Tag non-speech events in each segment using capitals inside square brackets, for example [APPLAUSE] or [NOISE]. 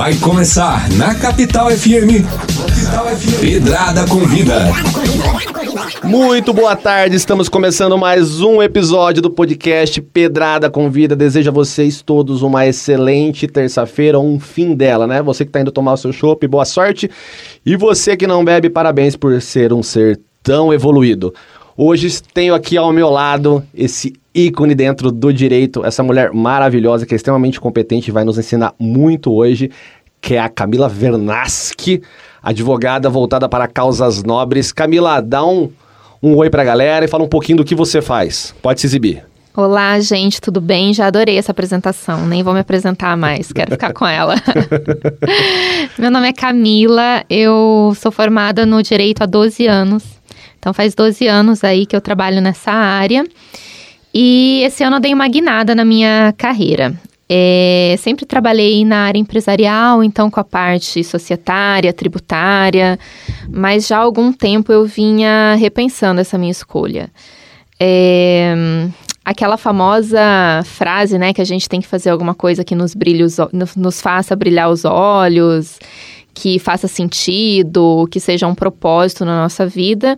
Vai começar na Capital FM. Pedrada Convida. Muito boa tarde, estamos começando mais um episódio do podcast Pedrada Convida. Desejo a vocês todos uma excelente terça-feira, um fim dela, né? Você que está indo tomar o seu chopp, boa sorte. E você que não bebe, parabéns por ser um ser tão evoluído. Hoje tenho aqui ao meu lado esse ícone dentro do direito, essa mulher maravilhosa que é extremamente competente e vai nos ensinar muito hoje, que é a Camila Vernaschi, advogada voltada para causas nobres. Camila, dá um, um oi para a galera e fala um pouquinho do que você faz. Pode se exibir. Olá, gente, tudo bem? Já adorei essa apresentação, nem vou me apresentar mais, quero ficar com ela. [LAUGHS] Meu nome é Camila, eu sou formada no direito há 12 anos, então faz 12 anos aí que eu trabalho nessa área. E esse ano eu dei uma guinada na minha carreira. É, sempre trabalhei na área empresarial, então com a parte societária, tributária, mas já há algum tempo eu vinha repensando essa minha escolha. É, aquela famosa frase, né, que a gente tem que fazer alguma coisa que nos, brilhe os, nos faça brilhar os olhos, que faça sentido, que seja um propósito na nossa vida.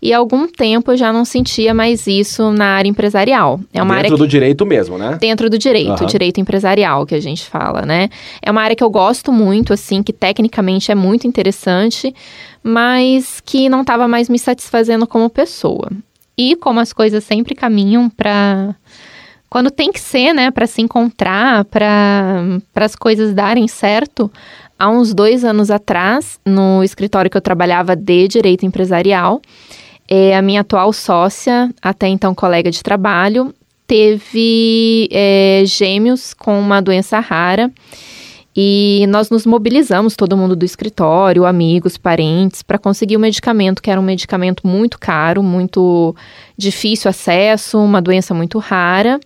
E há algum tempo eu já não sentia mais isso na área empresarial. É uma dentro área do direito mesmo, né? Dentro do direito, uhum. direito empresarial que a gente fala, né? É uma área que eu gosto muito, assim, que tecnicamente é muito interessante, mas que não estava mais me satisfazendo como pessoa. E como as coisas sempre caminham para quando tem que ser, né, para se encontrar, para as coisas darem certo, há uns dois anos atrás, no escritório que eu trabalhava de direito empresarial, é, a minha atual sócia, até então colega de trabalho, teve é, gêmeos com uma doença rara. E nós nos mobilizamos, todo mundo do escritório, amigos, parentes, para conseguir o medicamento, que era um medicamento muito caro, muito difícil acesso, uma doença muito rara.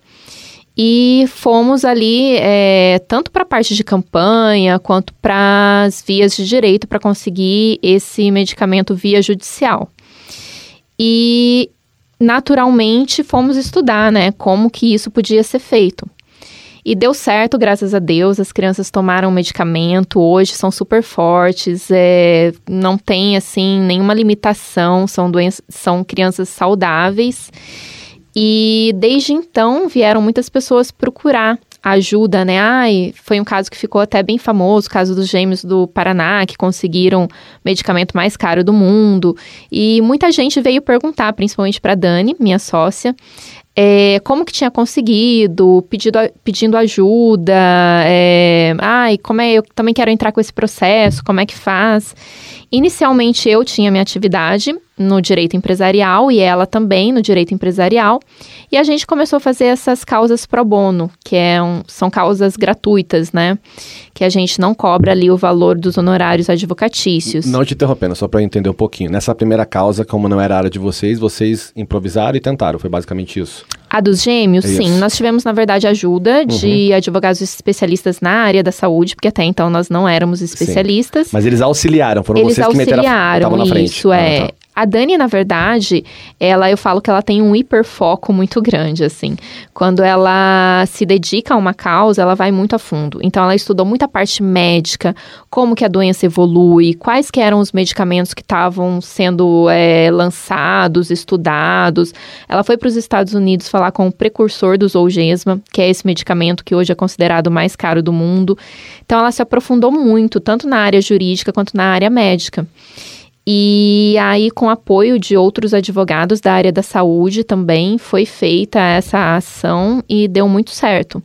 E fomos ali, é, tanto para a parte de campanha, quanto para as vias de direito, para conseguir esse medicamento via judicial. E naturalmente fomos estudar, né, como que isso podia ser feito. E deu certo, graças a Deus. As crianças tomaram medicamento, hoje são super fortes, é, não tem assim nenhuma limitação, são doenças, são crianças saudáveis. E desde então vieram muitas pessoas procurar ajuda, né? Ai, foi um caso que ficou até bem famoso, o caso dos gêmeos do Paraná, que conseguiram medicamento mais caro do mundo. E muita gente veio perguntar, principalmente para Dani, minha sócia, é, como que tinha conseguido, pedido, pedindo ajuda, é, ai, como é, eu também quero entrar com esse processo, como é que faz? Inicialmente eu tinha minha atividade no direito empresarial e ela também no direito empresarial. E a gente começou a fazer essas causas pro bono, que é um, são causas gratuitas, né? Que a gente não cobra ali o valor dos honorários advocatícios. Não te interrompendo, só para entender um pouquinho. Nessa primeira causa, como não era a área de vocês, vocês improvisaram e tentaram, foi basicamente isso? A dos gêmeos, é sim. Nós tivemos, na verdade, ajuda de uhum. advogados especialistas na área da saúde, porque até então nós não éramos especialistas. Sim. Mas eles auxiliaram, foram eles vocês que meteram a, na frente. Isso, é. Ah, tá. A Dani, na verdade, ela eu falo que ela tem um hiperfoco muito grande, assim. Quando ela se dedica a uma causa, ela vai muito a fundo. Então, ela estudou muita parte médica, como que a doença evolui, quais que eram os medicamentos que estavam sendo é, lançados, estudados. Ela foi para os Estados Unidos falar com o precursor do Zolgensma, que é esse medicamento que hoje é considerado o mais caro do mundo. Então, ela se aprofundou muito, tanto na área jurídica quanto na área médica. E aí, com apoio de outros advogados da área da saúde também, foi feita essa ação e deu muito certo.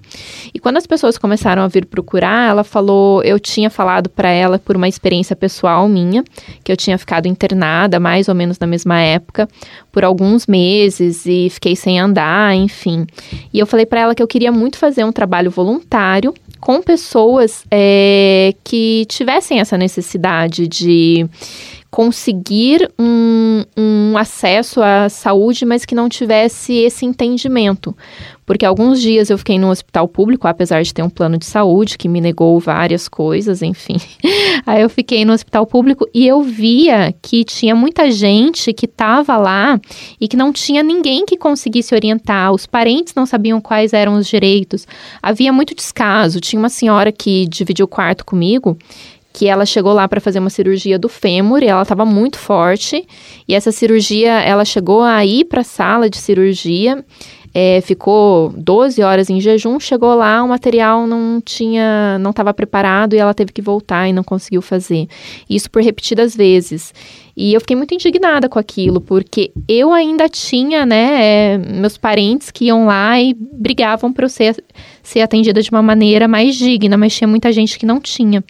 E quando as pessoas começaram a vir procurar, ela falou: eu tinha falado para ela por uma experiência pessoal minha, que eu tinha ficado internada mais ou menos na mesma época, por alguns meses e fiquei sem andar, enfim. E eu falei para ela que eu queria muito fazer um trabalho voluntário com pessoas é, que tivessem essa necessidade de conseguir um, um acesso à saúde, mas que não tivesse esse entendimento. porque alguns dias eu fiquei no hospital público, apesar de ter um plano de saúde que me negou várias coisas, enfim. [LAUGHS] Aí eu fiquei no hospital público e eu via que tinha muita gente que estava lá e que não tinha ninguém que conseguisse orientar, os parentes não sabiam quais eram os direitos. Havia muito descaso. Tinha uma senhora que dividiu o quarto comigo que ela chegou lá para fazer uma cirurgia do fêmur e ela estava muito forte. E essa cirurgia, ela chegou a ir para a sala de cirurgia, é, ficou 12 horas em jejum, chegou lá, o material não tinha, não estava preparado e ela teve que voltar e não conseguiu fazer. Isso por repetidas vezes. E eu fiquei muito indignada com aquilo, porque eu ainda tinha, né, é, meus parentes que iam lá e brigavam para eu ser, ser atendida de uma maneira mais digna, mas tinha muita gente que não tinha.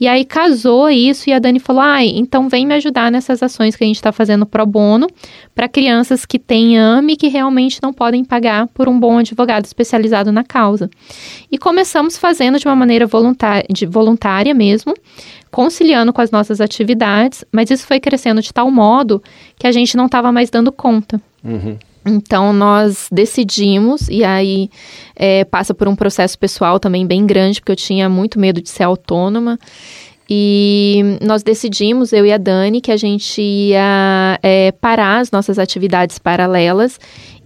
E aí casou isso e a Dani falou: ai, então vem me ajudar nessas ações que a gente está fazendo pro bono para crianças que têm AME e que realmente não podem pagar por um bom advogado especializado na causa. E começamos fazendo de uma maneira voluntária, de voluntária mesmo conciliando com as nossas atividades, mas isso foi crescendo de tal modo que a gente não estava mais dando conta. Uhum. Então, nós decidimos, e aí é, passa por um processo pessoal também bem grande, porque eu tinha muito medo de ser autônoma. E nós decidimos, eu e a Dani, que a gente ia é, parar as nossas atividades paralelas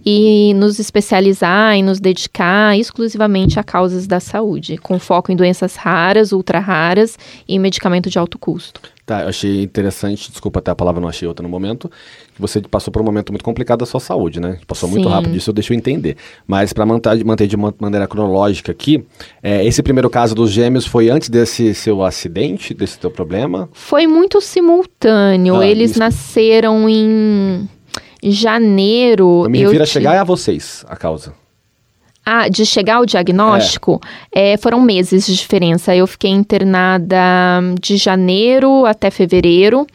e nos especializar e nos dedicar exclusivamente a causas da saúde, com foco em doenças raras, ultra raras e medicamento de alto custo. Tá, eu achei interessante, desculpa até a palavra não achei outra no momento, que você passou por um momento muito complicado da sua saúde, né? Passou Sim. muito rápido, isso eu deixo eu entender. Mas para manter, manter de uma maneira cronológica aqui, é, esse primeiro caso dos gêmeos foi antes desse seu acidente, desse teu problema? Foi muito simultâneo. Ah, Eles isso. nasceram em janeiro. Eu me refiro eu a chegar a vocês, a causa. Ah, de chegar ao diagnóstico, é. É, foram meses de diferença. Eu fiquei internada de janeiro até fevereiro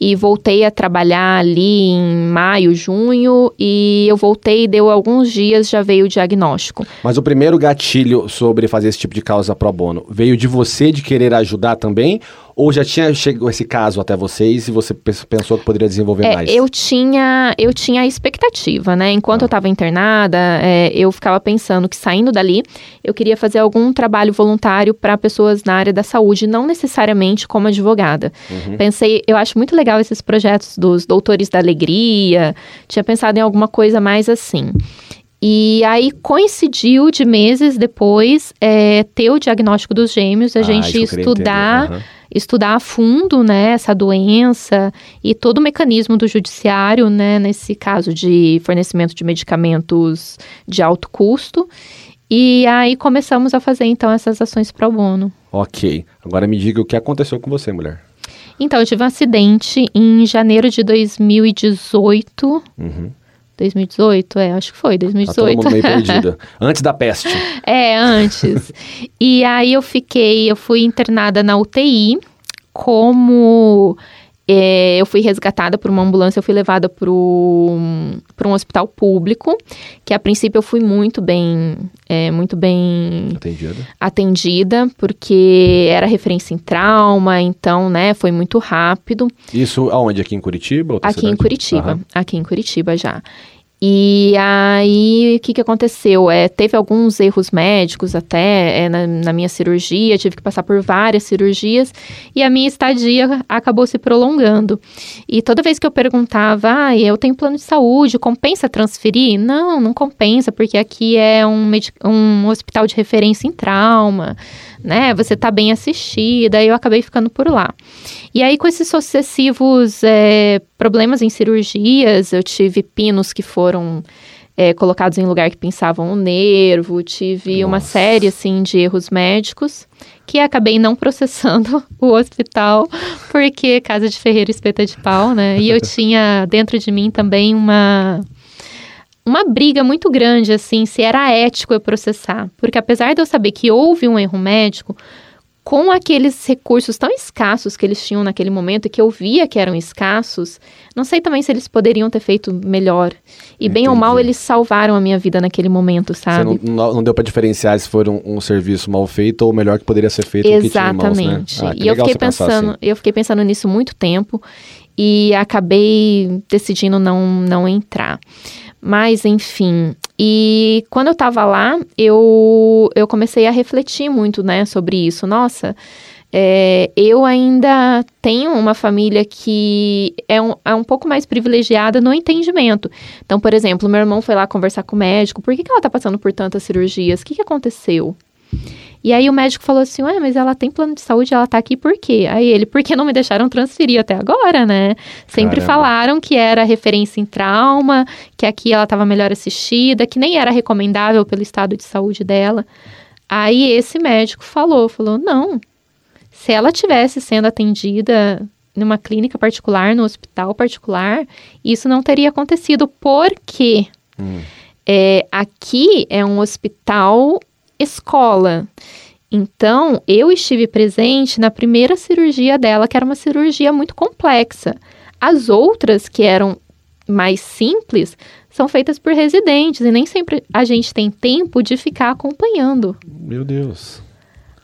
e voltei a trabalhar ali em maio, junho e eu voltei e deu alguns dias já veio o diagnóstico. Mas o primeiro gatilho sobre fazer esse tipo de causa pro bono veio de você de querer ajudar também ou já tinha chegado esse caso até vocês e você pensou que poderia desenvolver é, mais? Eu tinha, eu tinha a expectativa, né? Enquanto ah. eu estava internada, é, eu ficava pensando que saindo dali, eu queria fazer algum trabalho voluntário para pessoas na área da saúde, não necessariamente como advogada. Uhum. Pensei, eu acho muito legal esses projetos dos doutores da alegria, tinha pensado em alguma coisa mais assim. E aí coincidiu de meses depois é, ter o diagnóstico dos gêmeos, a ah, gente estudar. Uhum estudar a fundo, né, essa doença e todo o mecanismo do judiciário, né, nesse caso de fornecimento de medicamentos de alto custo. E aí começamos a fazer então essas ações pro bono. Ok. Agora me diga o que aconteceu com você, mulher. Então, eu tive um acidente em janeiro de 2018. Uhum. 2018, é, acho que foi, 2018. Tá todo mundo meio [LAUGHS] perdida. antes da peste. É, antes. e aí eu fiquei, eu fui internada na UTI como é, eu fui resgatada por uma ambulância, eu fui levada para um hospital público, que a princípio eu fui muito bem, é, muito bem atendida. atendida, porque era referência em trauma, então, né, foi muito rápido. Isso aonde? Aqui em Curitiba? Aqui cidade? em Curitiba, aqui em Curitiba já. E aí, o que, que aconteceu? É, teve alguns erros médicos até é, na, na, minha cirurgia, tive que passar por várias cirurgias e a minha estadia acabou se prolongando. E toda vez que eu perguntava, ah, eu tenho plano de saúde, compensa transferir? Não, não compensa, porque aqui é um, um hospital de referência em trauma né? Você tá bem assistida, e eu acabei ficando por lá. E aí, com esses sucessivos é, problemas em cirurgias, eu tive pinos que foram é, colocados em lugar que pensavam o nervo, tive Nossa. uma série, assim, de erros médicos que acabei não processando [LAUGHS] o hospital, porque casa de ferreiro espeta de pau, né? E eu [LAUGHS] tinha dentro de mim também uma uma briga muito grande, assim, se era ético eu processar. Porque apesar de eu saber que houve um erro médico, com aqueles recursos tão escassos que eles tinham naquele momento e que eu via que eram escassos, não sei também se eles poderiam ter feito melhor. E Entendi. bem ou mal, eles salvaram a minha vida naquele momento, sabe? Você não, não deu para diferenciar se foi um, um, serviço mal feito ou melhor que poderia ser feito Exatamente. Mãos, né? ah, e eu fiquei pensando, assim. eu fiquei pensando nisso muito tempo e acabei decidindo não, não entrar. Mas, enfim. E quando eu tava lá, eu, eu comecei a refletir muito, né, sobre isso. Nossa, é, eu ainda tenho uma família que é um, é um pouco mais privilegiada no entendimento. Então, por exemplo, meu irmão foi lá conversar com o médico. Por que, que ela tá passando por tantas cirurgias? O que, que aconteceu? E aí o médico falou assim: Ué, mas ela tem plano de saúde, ela tá aqui por quê? Aí ele, por que não me deixaram transferir até agora, né? Sempre Caramba. falaram que era referência em trauma, que aqui ela estava melhor assistida, que nem era recomendável pelo estado de saúde dela. Aí esse médico falou, falou: não, se ela tivesse sendo atendida numa clínica particular, no hospital particular, isso não teria acontecido. Por quê? É, aqui é um hospital escola. Então, eu estive presente na primeira cirurgia dela, que era uma cirurgia muito complexa. As outras, que eram mais simples, são feitas por residentes e nem sempre a gente tem tempo de ficar acompanhando. Meu Deus.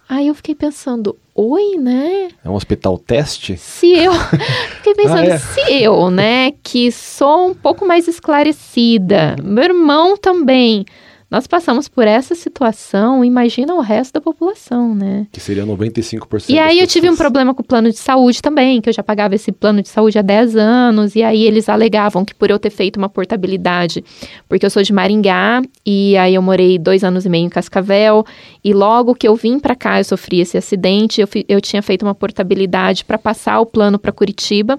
Aí eu fiquei pensando, oi, né? É um hospital teste? Se eu. [LAUGHS] Fiquei pensando, Ah, é? se eu, né, que sou um pouco mais esclarecida, meu irmão também, nós passamos por essa situação, imagina o resto da população, né? Que seria 95% E aí eu tive um problema com o plano de saúde também, que eu já pagava esse plano de saúde há 10 anos, e aí eles alegavam que por eu ter feito uma portabilidade, porque eu sou de Maringá, e aí eu morei dois anos e meio em Cascavel, e logo que eu vim pra cá eu sofri esse acidente, eu, eu tinha feito uma portabilidade para passar o plano para Curitiba,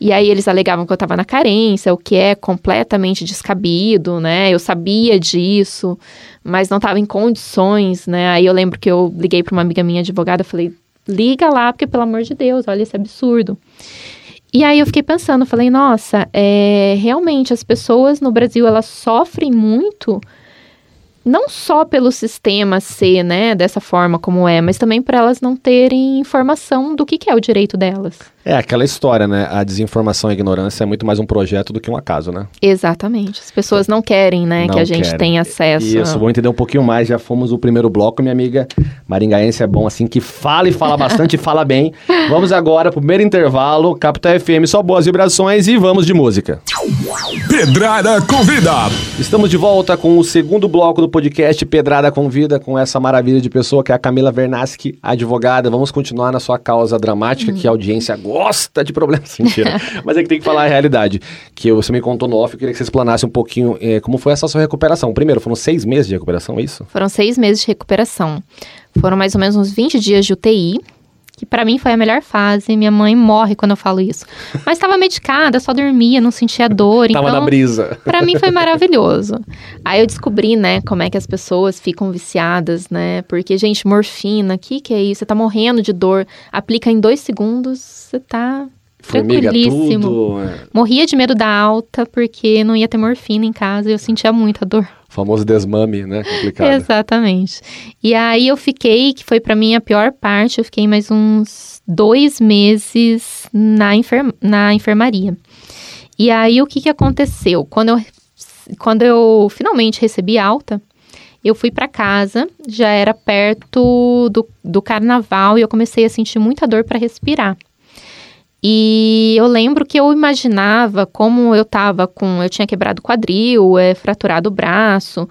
e aí eles alegavam que eu estava na carência, o que é completamente descabido, né? Eu sabia disso, mas não estava em condições, né? Aí eu lembro que eu liguei para uma amiga minha advogada, falei: "Liga lá, porque pelo amor de Deus, olha esse absurdo". E aí eu fiquei pensando, falei: "Nossa, é, realmente as pessoas no Brasil elas sofrem muito não só pelo sistema ser, né, dessa forma como é, mas também por elas não terem informação do que, que é o direito delas. É aquela história, né? A desinformação e a ignorância é muito mais um projeto do que um acaso, né? Exatamente. As pessoas não querem, né, Não que a gente querem. tenha acesso. Isso, vou entender um pouquinho mais. Já fomos o primeiro bloco, minha amiga maringaense é bom assim, que fala e fala bastante e [LAUGHS] fala bem. Vamos agora pro primeiro intervalo, Capital FM, só boas vibrações e vamos de música. Pedrada convida. Estamos de volta com o segundo bloco do podcast Pedrada Convida, com essa maravilha de pessoa que é a Camila Vernaski, advogada. Vamos continuar na sua causa dramática, que a audiência gosta de problemas. [LAUGHS] Mentira. Mas é que tem que falar a realidade. Que você me contou no off, eu queria que você explanasse um pouquinho eh, como foi essa sua recuperação. Primeiro, foram seis meses de recuperação, é isso? Foram seis meses de recuperação. Foram mais ou menos uns 20 dias de UTI, que pra mim foi a melhor fase. Minha mãe morre quando eu falo isso. Mas estava medicada, só dormia, não sentia dor. Tava então, na brisa. Pra mim foi [LAUGHS] maravilhoso. Aí eu descobri, né, como é que as pessoas ficam viciadas, né? Porque, gente, morfina, que que é isso? Você tá morrendo de dor, aplica em dois segundos, você tá Formiga tranquilíssimo. tudo. é. Morria de medo da alta, porque não ia ter morfina em casa e eu sentia muita dor. O famoso desmame, né? Complicado. Exatamente. E aí eu fiquei, que foi pra mim a pior parte, eu fiquei mais uns dois meses na, na enfermaria. E aí o que, que aconteceu? Quando eu, quando eu finalmente recebi alta, eu fui pra casa, já era perto do, do carnaval e eu comecei a sentir muita dor para respirar. E eu lembro que eu imaginava como eu tava com. Eu tinha quebrado o quadril, é, fraturado o braço.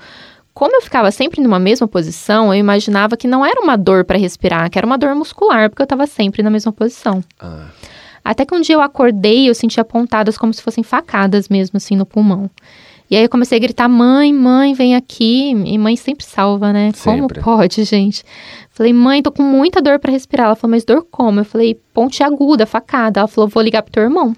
Como eu ficava sempre numa mesma posição, eu imaginava que não era uma dor para respirar, que era uma dor muscular, porque eu tava sempre na mesma posição. Ah, Até que um dia eu acordei e eu sentia pontadas como se fossem facadas mesmo, assim, no pulmão. E aí eu comecei a gritar, mãe, mãe, vem aqui. E mãe sempre salva, né? Sempre. Como pode, gente? Falei, mãe, tô com muita dor para respirar. Ela falou, mas dor como? Eu falei, ponte aguda, facada. Ela falou, vou ligar pro teu irmão.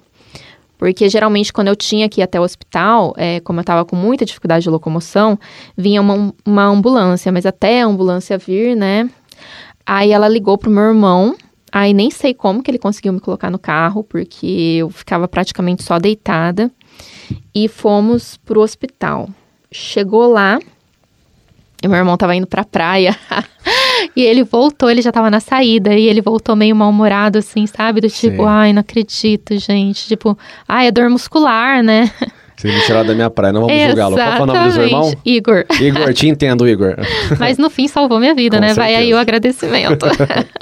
Porque geralmente quando eu tinha que ir até o hospital, é, como eu tava com muita dificuldade de locomoção, vinha uma, uma ambulância, mas até a ambulância vir, né? Aí ela ligou pro meu irmão, aí nem sei como que ele conseguiu me colocar no carro, porque eu ficava praticamente só deitada. E fomos pro hospital. Chegou lá, e meu irmão tava indo pra praia. [LAUGHS] e ele voltou, ele já tava na saída. E ele voltou meio mal-humorado, assim, sabe? Do tipo, Sim. ai, não acredito, gente. Tipo, ai, é dor muscular, né? [LAUGHS] Vocês me tiraram da minha praia, não vamos julgá-lo. Qual é o nome do seu irmão? Igor. Igor, te entendo, Igor. [LAUGHS] Mas no fim salvou minha vida, Com né? Vai certeza. aí o agradecimento.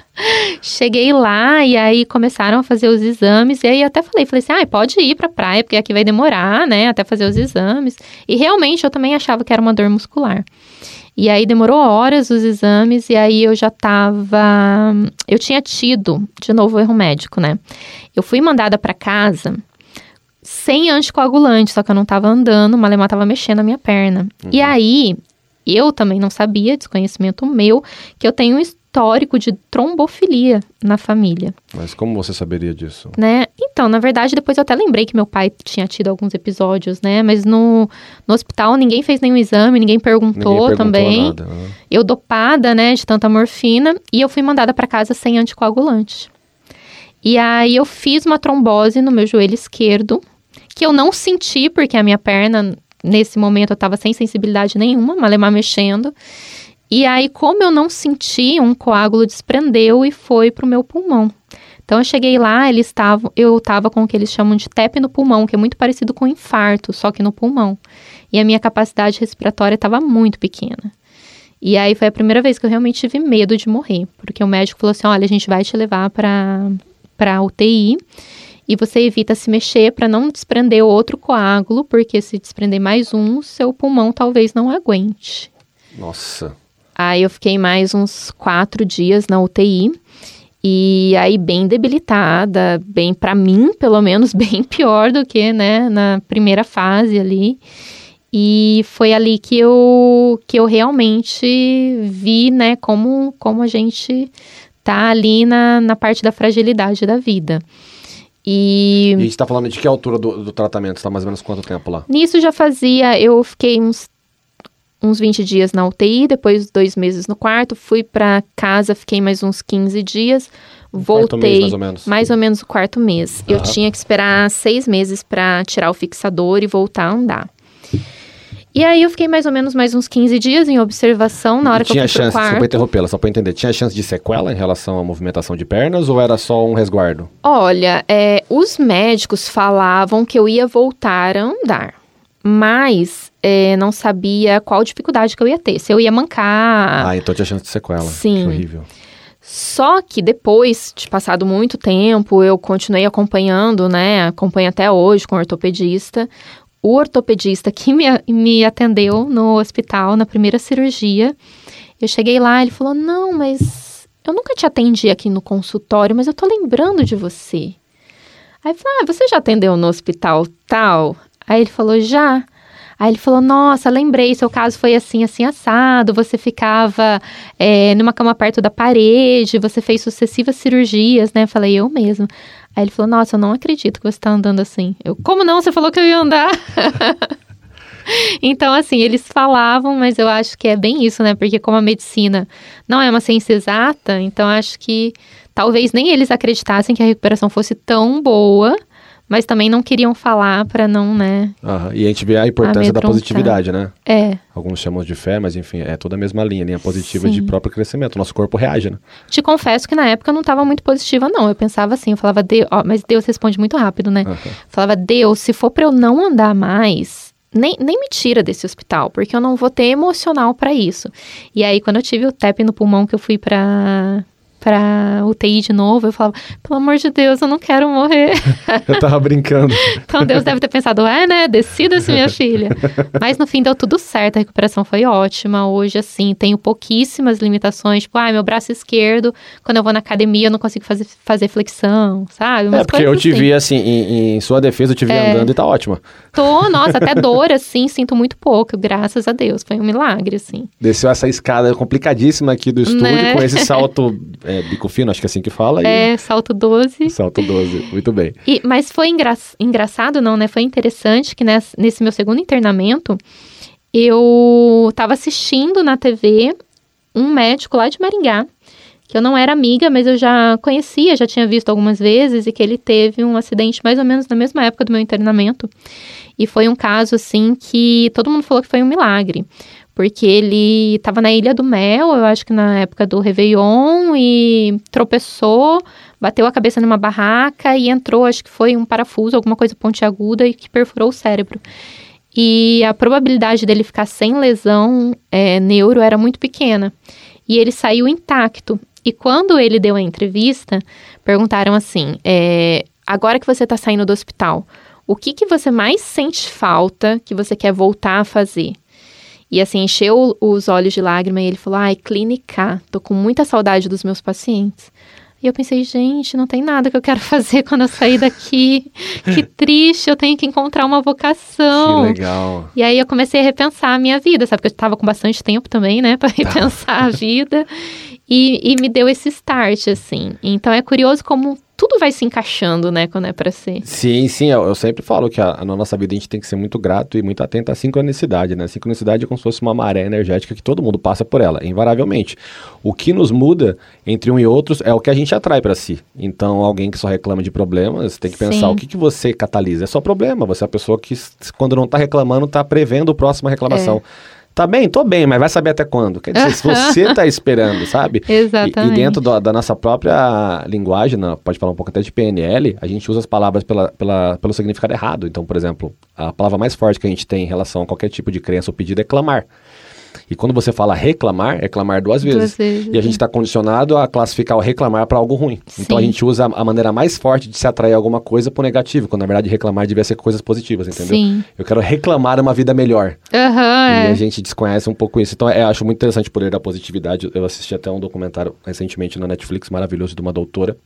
[LAUGHS] Cheguei lá e aí começaram a fazer os exames. E aí eu até falei, falei assim, ah, pode ir pra praia, porque aqui vai demorar, né? Até fazer os exames. E realmente eu também achava que era uma dor muscular. E aí demorou horas os exames, e aí eu já tava. Eu tinha tido, de novo, erro médico, né? Eu fui mandada pra casa sem anticoagulante, só que eu não tava andando, o Malemar tava mexendo a minha perna. E aí, eu também não sabia, desconhecimento meu, que eu tenho um histórico de trombofilia na família, Mas como você saberia disso? né? Então, na verdade, depois eu até lembrei que meu pai tinha tido alguns episódios, né? Mas no, no hospital ninguém fez nenhum exame, ninguém perguntou, Ninguém perguntou também. nada. né? Eu dopada, né, de tanta morfina, e eu fui mandada para casa sem anticoagulante. E aí eu fiz uma trombose no meu joelho esquerdo, que eu não senti, porque a minha perna, nesse momento, eu tava sem sensibilidade nenhuma, malemar mexendo. E aí, como eu não senti, um coágulo desprendeu e foi pro meu pulmão. Então eu cheguei lá, eles estavam, eu tava com o que eles chamam de TEP no pulmão, que é muito parecido com infarto, só que no pulmão. E a minha capacidade respiratória estava muito pequena. E aí foi a primeira vez que eu realmente tive medo de morrer, porque o médico falou assim: "Olha, a gente vai te levar para para UTI e você evita se mexer para não desprender outro coágulo, porque se desprender mais um, seu pulmão talvez não aguente". Nossa. Aí eu fiquei mais uns quatro dias na UTI. E aí, bem debilitada, bem, para mim, pelo menos, [LAUGHS] bem pior do que, né, na primeira fase ali. E foi ali que eu, que eu realmente vi, né, como, como a gente tá ali na, na parte da fragilidade da vida. E E a gente tá falando de que altura do, do tratamento? Você tá mais ou menos quanto tempo lá? Nisso já fazia, eu fiquei uns, uns 20 dias na UTI, depois dois meses no quarto, fui pra casa, fiquei mais uns 15 dias, quarto mês, voltei mais ou menos. mais ou menos o quarto mês. Eu Aham. tinha que esperar seis meses pra tirar o fixador e voltar a andar. E aí eu fiquei mais ou menos mais uns 15 dias em observação na hora E que tinha eu fui pro chance, pra quarto. interrompê-la, só pra eu entender, tinha chance de sequela em relação à movimentação de pernas ou era só um resguardo? Olha, é, os médicos falavam que eu ia voltar a andar, mas é, não sabia qual dificuldade que eu ia ter. Se eu ia mancar. Ah, então tinha chance de sequela. Sim. Que horrível. Só que depois de passado muito tempo, eu continuei acompanhando, né? Acompanho até hoje com o ortopedista. O ortopedista que me, me atendeu no hospital na primeira cirurgia, eu cheguei lá, ele falou: Não, mas eu nunca te atendi aqui no consultório, mas eu tô lembrando de você. Aí eu falei: Ah, você já atendeu no hospital tal? Aí ele falou: Já. Aí ele falou: Nossa, lembrei, seu caso foi assim, assim, assado. Você ficava é, numa cama perto da parede, você fez sucessivas cirurgias, né? Falei: Eu mesmo. Aí ele falou: Nossa, eu não acredito que você tá andando assim. Eu, como não? Você falou que eu ia andar. [LAUGHS] então, assim, eles falavam, mas eu acho que é bem isso, né? Porque como a medicina não é uma ciência exata, então acho que talvez nem eles acreditassem que a recuperação fosse tão boa, mas também não queriam falar para não, né? Aham, E a gente vê a importância da positividade, né? É. Alguns chamam de fé, mas enfim, é toda a mesma linha, linha positiva Sim. de próprio crescimento. Nosso corpo reage, né? Te confesso que na época eu não estava muito positiva, não. Eu pensava assim, eu falava, Deus, ó, mas Deus responde muito rápido, né? Aham. Falava, Deus, se for para eu não andar mais, nem, nem me tira desse hospital, porque eu não vou ter emocional para isso. E aí, quando eu tive o TEP no pulmão, que eu fui pra, pra UTI de novo, eu falava, pelo amor de Deus, eu não quero morrer. Eu tava brincando. [LAUGHS] Então Deus deve ter pensado, é, né? Decida-se, minha filha. Mas no fim deu tudo certo, a recuperação foi ótima. Hoje, assim, tenho pouquíssimas limitações. Tipo, ai, meu braço esquerdo, quando eu vou na academia, eu não consigo fazer, fazer flexão, sabe? Umas É, porque eu te assim. vi assim, em, em sua defesa, eu te vi É. andando e tá ótima. Tô, nossa, até [LAUGHS] dor, assim, sinto muito pouco, graças a Deus. Foi um milagre, assim. Desceu essa escada complicadíssima aqui do estúdio Né? com esse salto [LAUGHS] é, bico fino, acho que é assim que fala. É, salto 12. E salto 12. Muito bem. E, mas foi engra- engraçado, não, né? Foi interessante que nesse, nesse meu segundo internamento, eu tava assistindo na TV um médico lá de Maringá, que eu não era amiga, mas eu já conhecia, já tinha visto algumas vezes, e que ele teve um acidente mais ou menos na mesma época do meu internamento. E foi um caso, assim, que todo mundo falou que foi um milagre. Porque ele estava na Ilha do Mel, eu acho que na época do Réveillon, e tropeçou, bateu a cabeça numa barraca e entrou, acho que foi um parafuso, alguma coisa pontiaguda e que perfurou o cérebro. E a probabilidade dele ficar sem lesão é, neuro era muito pequena. E ele saiu intacto. E quando ele deu a entrevista, perguntaram assim: é, agora que você está saindo do hospital, o que, que você mais sente falta que você quer voltar a fazer? E assim, encheu os olhos de lágrima e ele falou: ai, clínica, tô com muita saudade dos meus pacientes. E eu pensei, gente, não tem nada que eu quero [LAUGHS] fazer quando eu sair daqui. que [LAUGHS] triste, eu tenho que encontrar uma vocação. Que legal. E aí eu comecei a repensar a minha vida, sabe? Porque eu estava com bastante tempo também, né, para [LAUGHS] repensar a vida. E, e me deu esse start, assim. Então é curioso como tudo vai se encaixando, né, quando é para ser. Sim, sim, eu, eu sempre falo que a, na nossa vida a gente tem que ser muito grato e muito atento à sincronicidade, né? A sincronicidade é como se fosse uma maré energética que todo mundo passa por ela, invariavelmente. O que nos muda entre um e outros é o que a gente atrai para si. Então, alguém que só reclama de problemas tem que pensar sim. o que, que você catalisa. É só problema, você é a pessoa que, quando não tá reclamando, tá prevendo a próxima reclamação. É. Tá bem? Tô bem, mas vai saber até quando. Quer dizer, se você tá [LAUGHS] esperando, sabe? Exatamente. E, e dentro do, da nossa própria linguagem, né, pode falar um pouco até de PNL, a gente usa as palavras pela, pela, pelo significado errado. Então, por exemplo, a palavra mais forte que a gente tem em relação a qualquer tipo de crença ou pedido é clamar. E quando você fala reclamar, é clamar duas vezes. Duas vezes e a gente está condicionado a classificar o reclamar para algo ruim. Sim. Então a gente usa a maneira mais forte de se atrair alguma coisa para o negativo, quando na verdade reclamar devia ser coisas positivas, entendeu? Sim. Eu quero reclamar uma vida melhor. Uhum, e é. a gente desconhece um pouco isso. Então é, acho muito interessante o poder da positividade. Eu assisti até um documentário recentemente na Netflix maravilhoso de uma doutora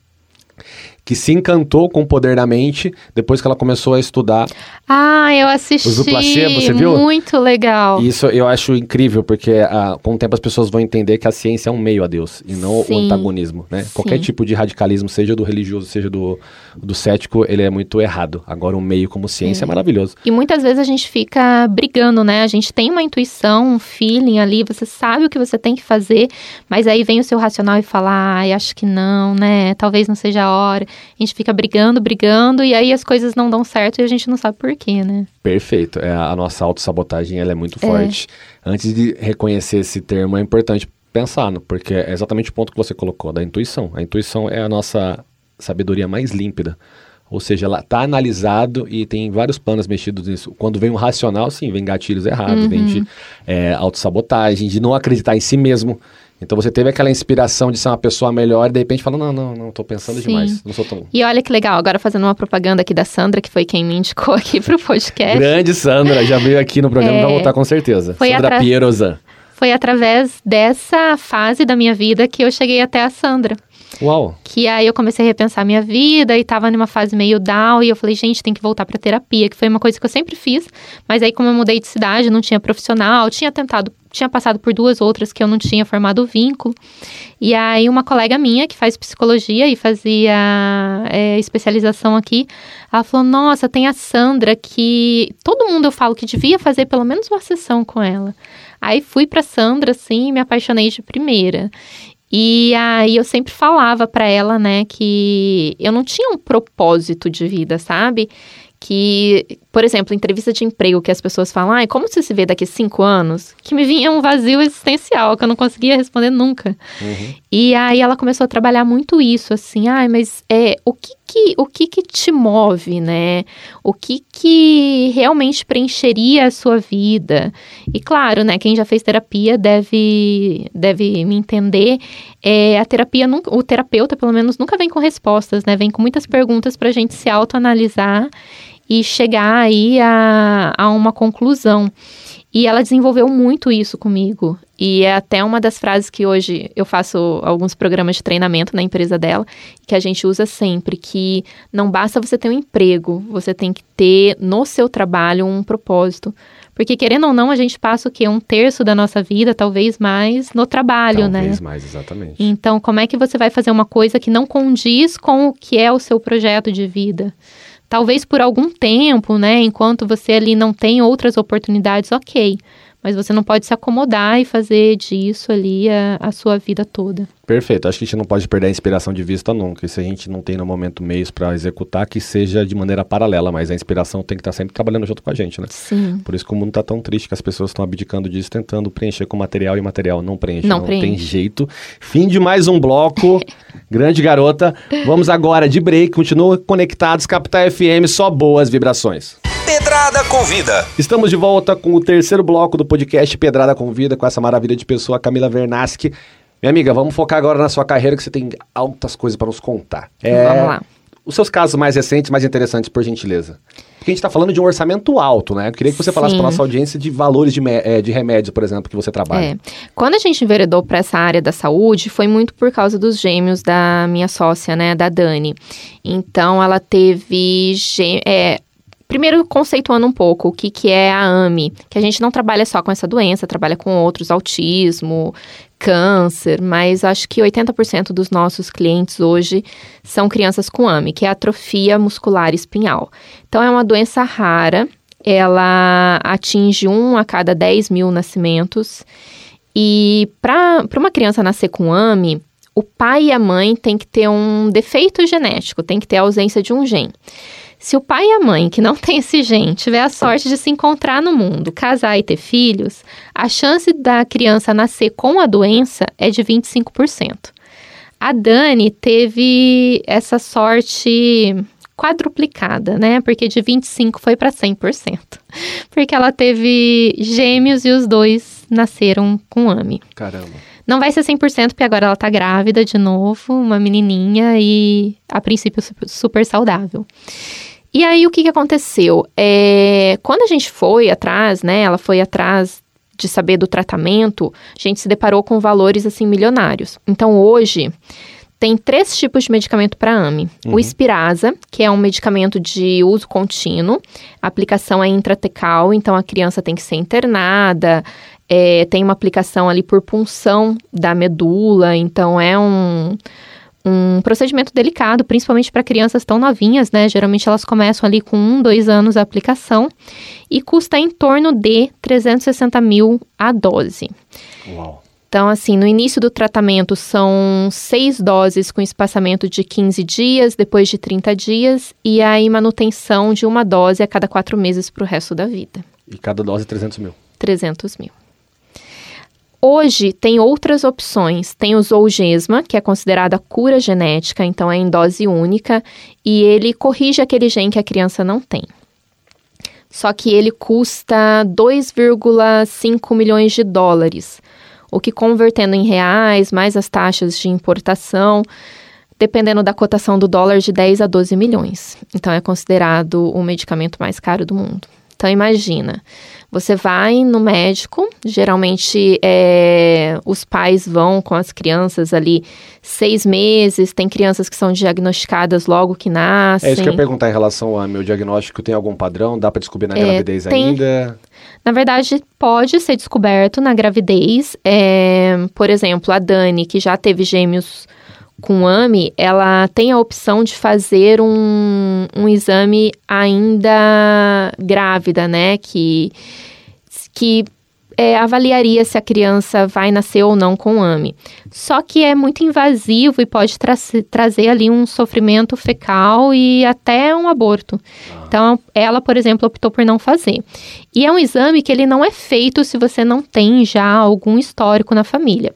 que se encantou com o poder da mente depois que ela começou a estudar. Ah, eu assisti. Do placebo, você viu? Muito legal. Isso eu acho incrível, porque ah, com o tempo as pessoas vão entender que a ciência é um meio a Deus e não Sim. o antagonismo, né? Sim. Qualquer tipo de radicalismo, seja do religioso, seja do, do cético, ele é muito errado. Agora, o meio como ciência é. é maravilhoso. E muitas vezes a gente fica brigando, né? A gente tem uma intuição, um feeling ali, você sabe o que você tem que fazer, mas aí vem o seu racional e fala, ai, acho que não, né? Talvez não seja a hora. A gente fica brigando, brigando, e aí as coisas não dão certo e a gente não sabe por quê, né? Perfeito. É, a nossa autossabotagem ela é muito é. forte. Antes de reconhecer esse termo, é importante pensar, porque é exatamente o ponto que você colocou, da intuição. A intuição é a nossa sabedoria mais límpida. Ou seja, ela está analisado e tem vários planos mexidos nisso. Quando vem um racional, sim, vem gatilhos errados, uhum. vem de é, autossabotagem, de não acreditar em si mesmo. Então você teve aquela inspiração de ser uma pessoa melhor e de repente fala, não, não, não, tô pensando Sim. demais, não sou tão... E olha que legal, agora fazendo uma propaganda aqui da Sandra, que foi quem me indicou [LAUGHS] aqui pro podcast. Grande Sandra, já veio aqui no programa, é... vai voltar com certeza. Foi Sandra atra... Pierosa. Foi através dessa fase da minha vida que eu cheguei até a Sandra. Uau! Que aí eu comecei a repensar minha vida e tava numa fase meio down e eu falei, gente, tem que voltar pra terapia, que foi uma coisa que eu sempre fiz, mas aí como eu mudei de cidade, não tinha profissional, tinha tentado, tinha passado por duas outras que eu não tinha formado vínculo. E aí uma colega minha que faz psicologia e fazia é, especialização aqui, ela falou, nossa, tem a Sandra que todo mundo eu falo que devia fazer pelo menos uma sessão com ela. Aí fui para Sandra, assim, e me apaixonei de primeira. E aí eu sempre falava para ela, né, que eu não tinha um propósito de vida, sabe? Que, por exemplo, entrevista de emprego que as pessoas falam, ai, como você se vê daqui a cinco anos? Que me vinha um vazio existencial, que eu não conseguia responder nunca. Uhum. E aí ela começou a trabalhar muito isso, assim, ai, mas é, o que que, o que que te move, né? O que que realmente preencheria a sua vida? E claro, né, quem já fez terapia deve, deve me entender, é, a terapia, nunca, o terapeuta pelo menos nunca vem com respostas, né? Vem com muitas perguntas para a gente se autoanalisar e chegar aí a, a uma conclusão. E ela desenvolveu muito isso comigo. E é até uma das frases que hoje eu faço alguns programas de treinamento na empresa dela, que a gente usa sempre, que não basta você ter um emprego, você tem que ter no seu trabalho um propósito. Porque querendo ou não, a gente passa o quê? Um terço da nossa vida, talvez mais, no trabalho, talvez né? Talvez mais, exatamente. Então, como é que você vai fazer uma coisa que não condiz com o que é o seu projeto de vida? Talvez por algum tempo, né? Enquanto você ali não tem outras oportunidades, ok. Mas você não pode se acomodar e fazer disso ali a, a, sua vida toda. Perfeito. Acho que a gente não pode perder a inspiração de vista nunca. E se a gente não tem no momento meios para executar, que seja de maneira paralela, mas a inspiração tem que estar tá sempre trabalhando junto com a gente, né? Sim. Por isso que o mundo está tão triste, que as pessoas estão abdicando disso, tentando preencher com material e material não preenche. Não, não preenche. tem jeito. Fim de mais um bloco. [LAUGHS] Grande garota. Vamos agora de break. Continua conectados. Capital FM, só boas vibrações. Pedrada Convida. Estamos de volta com o terceiro bloco do podcast Pedrada Convida com essa maravilha de pessoa, Camila Vernaschi. Minha amiga, vamos focar agora na sua carreira que você tem altas coisas para nos contar. É, Vamos lá. Os seus casos mais recentes, mais interessantes, por gentileza. Porque a gente está falando de um orçamento alto, né? Eu queria que você falasse Sim. para nossa audiência de valores de, eh, de remédios, por exemplo, que você trabalha. É. Quando a gente enveredou para essa área da saúde, foi muito por causa dos gêmeos da minha sócia, né, da Dani. Então, ela teve. gê- É, primeiro, conceituando um pouco o que, que é a AMI, que a gente não trabalha só com essa doença, trabalha com outros, autismo, câncer, mas acho que 80% dos nossos clientes hoje são crianças com AMI, que é atrofia muscular espinhal. Então, é uma doença rara, ela atinge um a cada 10 mil nascimentos. E para uma criança nascer com AMI, o pai e a mãe têm que ter um defeito genético, tem que ter a ausência de um gene. Se o pai e a mãe que não [LAUGHS] tem esse gene tiver a sorte de se encontrar no mundo, casar e ter filhos, a chance da criança nascer com a doença é de 25%. A Dani teve essa sorte quadruplicada, né? Porque de 25 foi para 100%. Porque ela teve gêmeos e os dois nasceram com AMI. Caramba. Não vai ser 100% porque agora ela tá grávida de novo, uma menininha e a princípio super, super saudável. E aí o que, que aconteceu? É, quando a gente foi atrás, né? Ela foi atrás de saber do tratamento, a gente se deparou com valores assim milionários. Então hoje tem três tipos de medicamento para AMI. O Espirasa, que é um medicamento de uso contínuo, a aplicação é intratecal, então a criança tem que ser internada, é, tem uma aplicação ali por punção da medula, então é um, um procedimento delicado, principalmente para crianças tão novinhas, né? Geralmente elas começam ali com um, dois anos a aplicação e custa em torno de 360 mil a dose. Uau. Então, assim, no início do tratamento são seis doses com espaçamento de 15 dias, depois de 30 dias, e aí manutenção de uma dose a cada quatro meses para o resto da vida. E cada dose 300 mil. 300 mil. Hoje tem outras opções. Tem o Zolgesma, que é considerada cura genética, então é em dose única, e ele corrige aquele gene que a criança não tem. Só que ele custa 2,5 milhões de dólares, o que convertendo em reais, mais as taxas de importação, dependendo da cotação do dólar, de 10 a 12 milhões. Então é considerado o medicamento mais caro do mundo. Então imagina, você vai no médico, geralmente é, os pais vão com as crianças ali seis meses, tem crianças que são diagnosticadas logo que nascem. É isso que eu ia perguntar em relação ao meu diagnóstico. Tem algum padrão? Dá para descobrir na É, gravidez tem- ainda? Na verdade, pode ser descoberto na gravidez. É, por exemplo, a Dani, que já teve gêmeos com AMI, ela tem a opção de fazer um, um exame ainda grávida, né? Que, que é, avaliaria se a criança vai nascer ou não com AMI. Só que é muito invasivo e pode tra trazer ali um sofrimento fecal e até um aborto. Então, ela, por exemplo, optou por não fazer. E é um exame que ele não é feito se você não tem já algum histórico na família.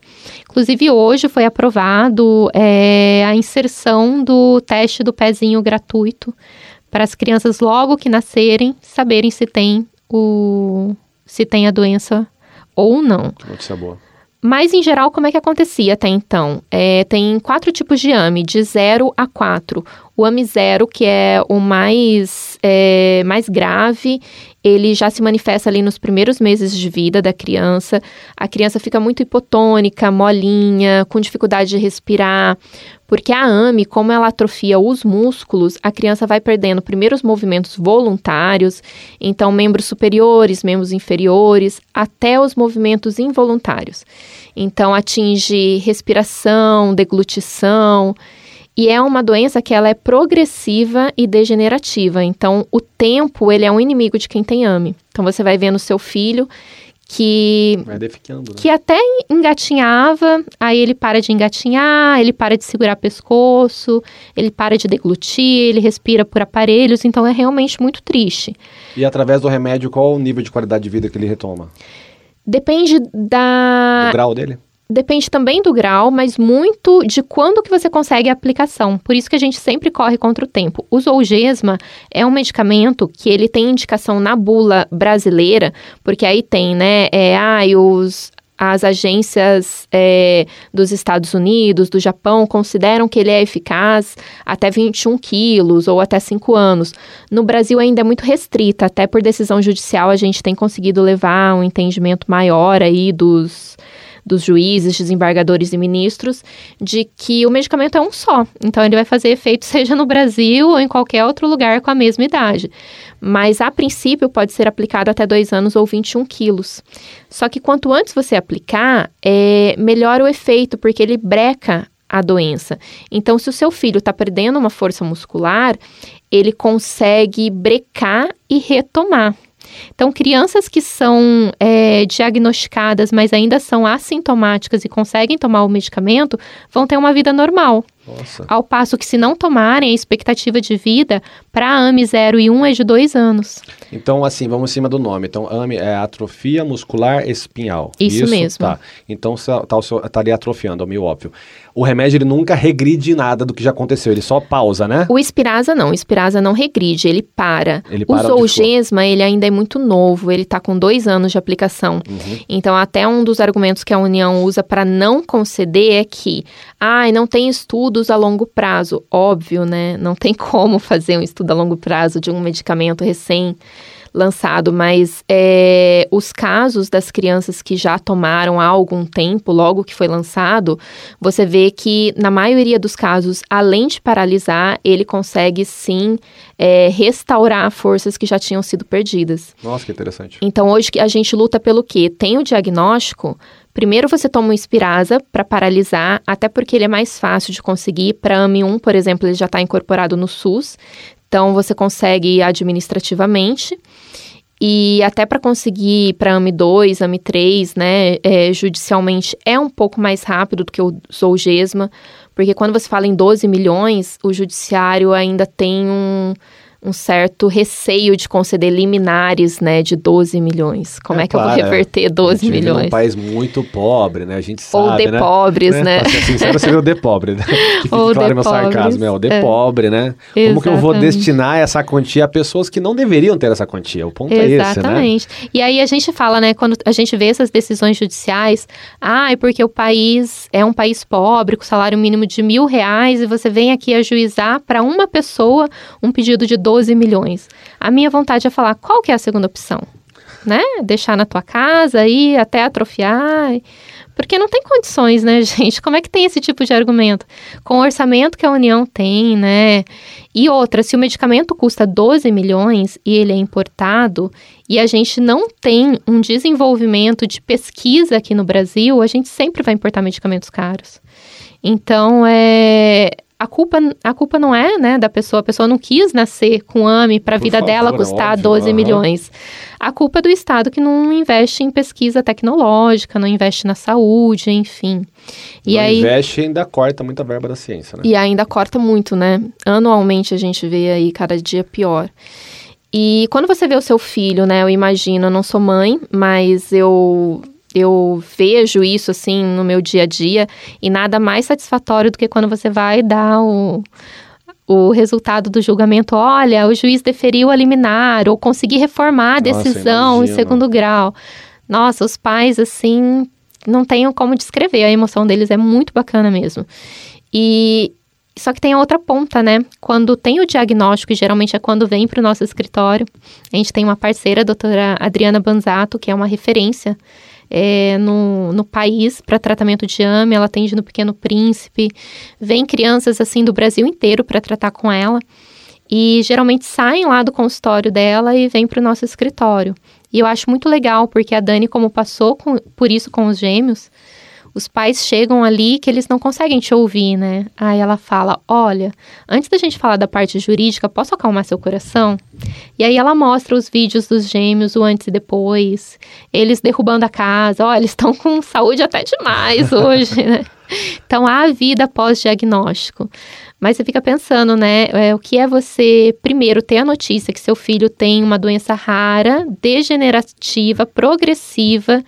Inclusive, hoje foi aprovado é, a inserção do teste do pezinho gratuito para as crianças logo que nascerem saberem se tem o se tem a doença ou não. Notícia boa. Mas, em geral, como é que acontecia até então? É, tem quatro tipos de AMI, de 0 a 4. O AMI 0, que é o mais, é, mais grave, ele já se manifesta ali nos primeiros meses de vida da criança. A criança fica muito hipotônica, molinha, com dificuldade de respirar. Porque a AMI, como ela atrofia os músculos, a criança vai perdendo primeiro os movimentos voluntários, então membros superiores, membros inferiores, até os movimentos involuntários. Então atinge respiração, deglutição, e é uma doença que ela é progressiva e degenerativa. Então o tempo, ele é um inimigo de quem tem AMI. Então você vai vendo seu filho que né? que até engatinhava, aí ele para de engatinhar, ele para de segurar pescoço, ele para de deglutir, ele respira por aparelhos, então é realmente muito triste. E através do remédio, qual o nível de qualidade de vida que ele retoma? Depende da. grau dele? Depende também do grau, mas muito de quando que você consegue a aplicação. Por isso que a gente sempre corre contra o tempo. O Zolgesma é um medicamento que ele tem indicação na bula brasileira, porque aí tem, né, é, ah, os, as agências é, dos Estados Unidos, do Japão, consideram que ele é eficaz até 21 quilos ou até 5 anos. No Brasil ainda é muito restrita, até por decisão judicial a gente tem conseguido levar um entendimento maior aí dos dos juízes, desembargadores e ministros de que o medicamento é um só. Então, ele vai fazer efeito [LAUGHS] seja no Brasil ou em qualquer outro lugar com a mesma idade. Mas, a princípio, pode ser aplicado até 2 anos ou 21 quilos. Só que quanto antes você aplicar, é, melhor o efeito, porque ele breca a doença. Então, se o seu filho está perdendo uma força muscular, ele consegue brecar e retomar. Então, crianças que são é, diagnosticadas, mas ainda são assintomáticas e conseguem tomar o medicamento, vão ter uma vida normal. Nossa. Ao passo que, se não tomarem, a expectativa de vida para AMI 0 e 1 é de 2 anos. Então, assim, vamos em cima do nome. Então, AMI é atrofia muscular espinhal. Isso, Isso mesmo. Tá. Então, está tá ali atrofiando, é meio óbvio. O remédio, ele nunca regride nada do que já aconteceu, ele só pausa, né? O Espirasa não, o Espirasa não regride, ele para. Ele para o Zolgesma, ele ainda é muito novo, ele está com dois anos de aplicação. Uhum. Então, até um dos argumentos que a União usa para não conceder é que, ah, não tem estudo estudos a longo prazo. Óbvio, né? Não tem [LAUGHS] como fazer um estudo a longo prazo de um medicamento recém lançado, mas é, os casos das crianças que já tomaram há algum tempo, logo que foi lançado, você vê que na maioria dos casos, além de paralisar, ele consegue sim é, restaurar forças que já tinham sido perdidas. Nossa, que interessante. Então hoje a gente luta pelo quê? Tem o diagnóstico, Primeiro você toma um Espirasa para paralisar, até porque ele é mais fácil de conseguir. Para AMI1, por exemplo, ele já está incorporado no SUS, então você consegue administrativamente. E até para conseguir para AMI 2, AMI 3, né, é, judicialmente é um pouco mais rápido do que o Zolgesma, porque quando você fala em 12 milhões, o judiciário ainda tem um um certo receio de conceder liminares, né, de 12 milhões. Como é, é que claro, eu vou reverter 12 é. milhões? É um país muito pobre, né? A gente sabe, Ou de né? pobres, né? né? Pra ser sincero, seria o de pobre, né? [LAUGHS] Que Ou claro de meu pobres. sarcasmo, é o de é. pobre, né? Exatamente. Como que eu vou destinar essa quantia a pessoas que não deveriam ter essa quantia? O ponto Exatamente. é esse, né? Exatamente. E aí a gente fala, né, quando a gente vê essas decisões judiciais, ah, é porque o país é um país pobre, com salário mínimo de mil reais, e você vem aqui ajuizar para uma pessoa um pedido de 12 milhões. A minha vontade é falar, qual que é a segunda opção? Né? Deixar na tua casa aí até atrofiar. Porque não tem condições, né, [LAUGHS] gente? Como é que tem esse tipo de argumento? Com o orçamento que a União tem, né? E outra, se o medicamento custa 12 milhões e ele é importado e a gente não tem um desenvolvimento de pesquisa aqui no Brasil, a gente sempre vai importar medicamentos caros. Então, é, a culpa, a culpa não é, né, da pessoa. A pessoa não quis nascer com AME para a vida favor, dela custar óbvio, 12 aham. milhões. A culpa é do Estado que não investe em pesquisa tecnológica, não investe na saúde, enfim. E não aí investe e ainda corta muita verba da ciência, né? e ainda corta muito, né? Anualmente a gente vê aí cada dia pior. E quando você vê o seu filho, né? Eu imagino, eu não sou mãe, mas eu eu vejo isso assim no meu dia a dia e nada mais satisfatório do que quando você vai dar o, o resultado do julgamento. Olha, o juiz deferiu a liminar ou conseguir reformar a Nossa, decisão em imagino. segundo grau. Nossa, os pais assim não tenho como descrever. A emoção deles é muito bacana mesmo. E só que tem a outra ponta, né? Quando tem o diagnóstico, e geralmente é quando vem para o nosso escritório, a gente tem uma parceira, a doutora Adriana Banzato, que é uma referência é, no, no país para tratamento de AME, ela atende no Pequeno Príncipe, vem crianças assim do Brasil inteiro para tratar com ela. E geralmente saem lá do consultório dela e vêm para o nosso escritório. E eu acho muito legal, porque a Dani, como passou com- por isso com os gêmeos, os pais chegam ali que eles não conseguem te ouvir, né? Aí ela fala: Olha, antes da gente falar da parte jurídica, posso acalmar seu coração? E aí ela mostra os vídeos dos gêmeos, o antes e depois, eles derrubando a casa. Olha, eles estão com saúde até demais hoje, [LAUGHS] né? Então há vida pós-diagnóstico. Mas você fica pensando, né? é, o que é você, primeiro, ter a notícia que seu filho tem uma doença rara, degenerativa, progressiva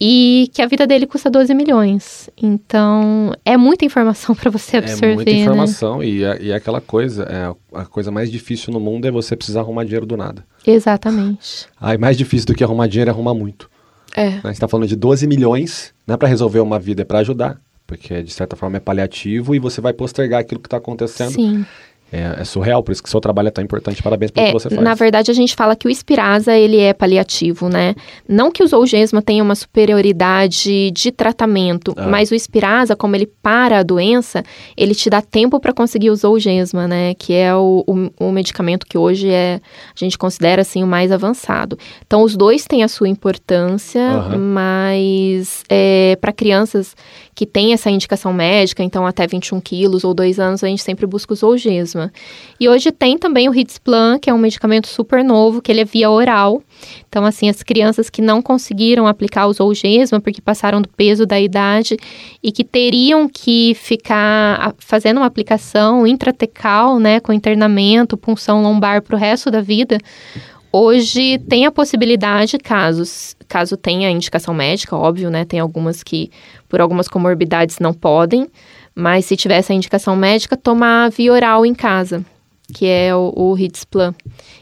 e que a vida dele custa 12 milhões. Então, é muita informação [LAUGHS] para você absorver. É muita né? informação né? e, é, e é aquela coisa, é, a coisa mais difícil no mundo é você precisar arrumar dinheiro do nada. Exatamente. Ah, mais difícil do que arrumar dinheiro é arrumar muito. É. Né? Você está falando de 12 milhões, não é para resolver uma vida, é para ajudar. Porque, de certa forma, é paliativo e você vai postergar aquilo que está acontecendo. Sim. É, é, surreal, por isso que seu trabalho é tão importante. Parabéns pelo é, que você faz. Na verdade, a gente fala que o Espirasa, ele é paliativo, né? Não que o Zolgesma tenha uma superioridade de tratamento, ah. mas o Espirasa, como ele para a doença, ele te dá tempo para conseguir o Zolgesma, né? Que é o, o, o, medicamento que hoje é, a gente considera, assim, o mais avançado. Então, os dois têm a sua importância, uhum. mas é, para crianças que têm essa indicação médica, então até 21 quilos ou 2 anos, a gente sempre busca o E hoje tem também o Hitsplan, que é um medicamento super novo, que ele é via oral. Então, assim, as crianças que não conseguiram aplicar o Zolgesma porque passaram do peso da idade e que teriam que ficar fazendo uma aplicação intratecal, né, com internamento, punção lombar para o resto da vida, hoje tem a possibilidade, casos, caso tenha indicação médica, óbvio, né, tem algumas que por algumas comorbidades não podem, mas se tivesse a indicação médica, tomar via oral em casa, que é o, o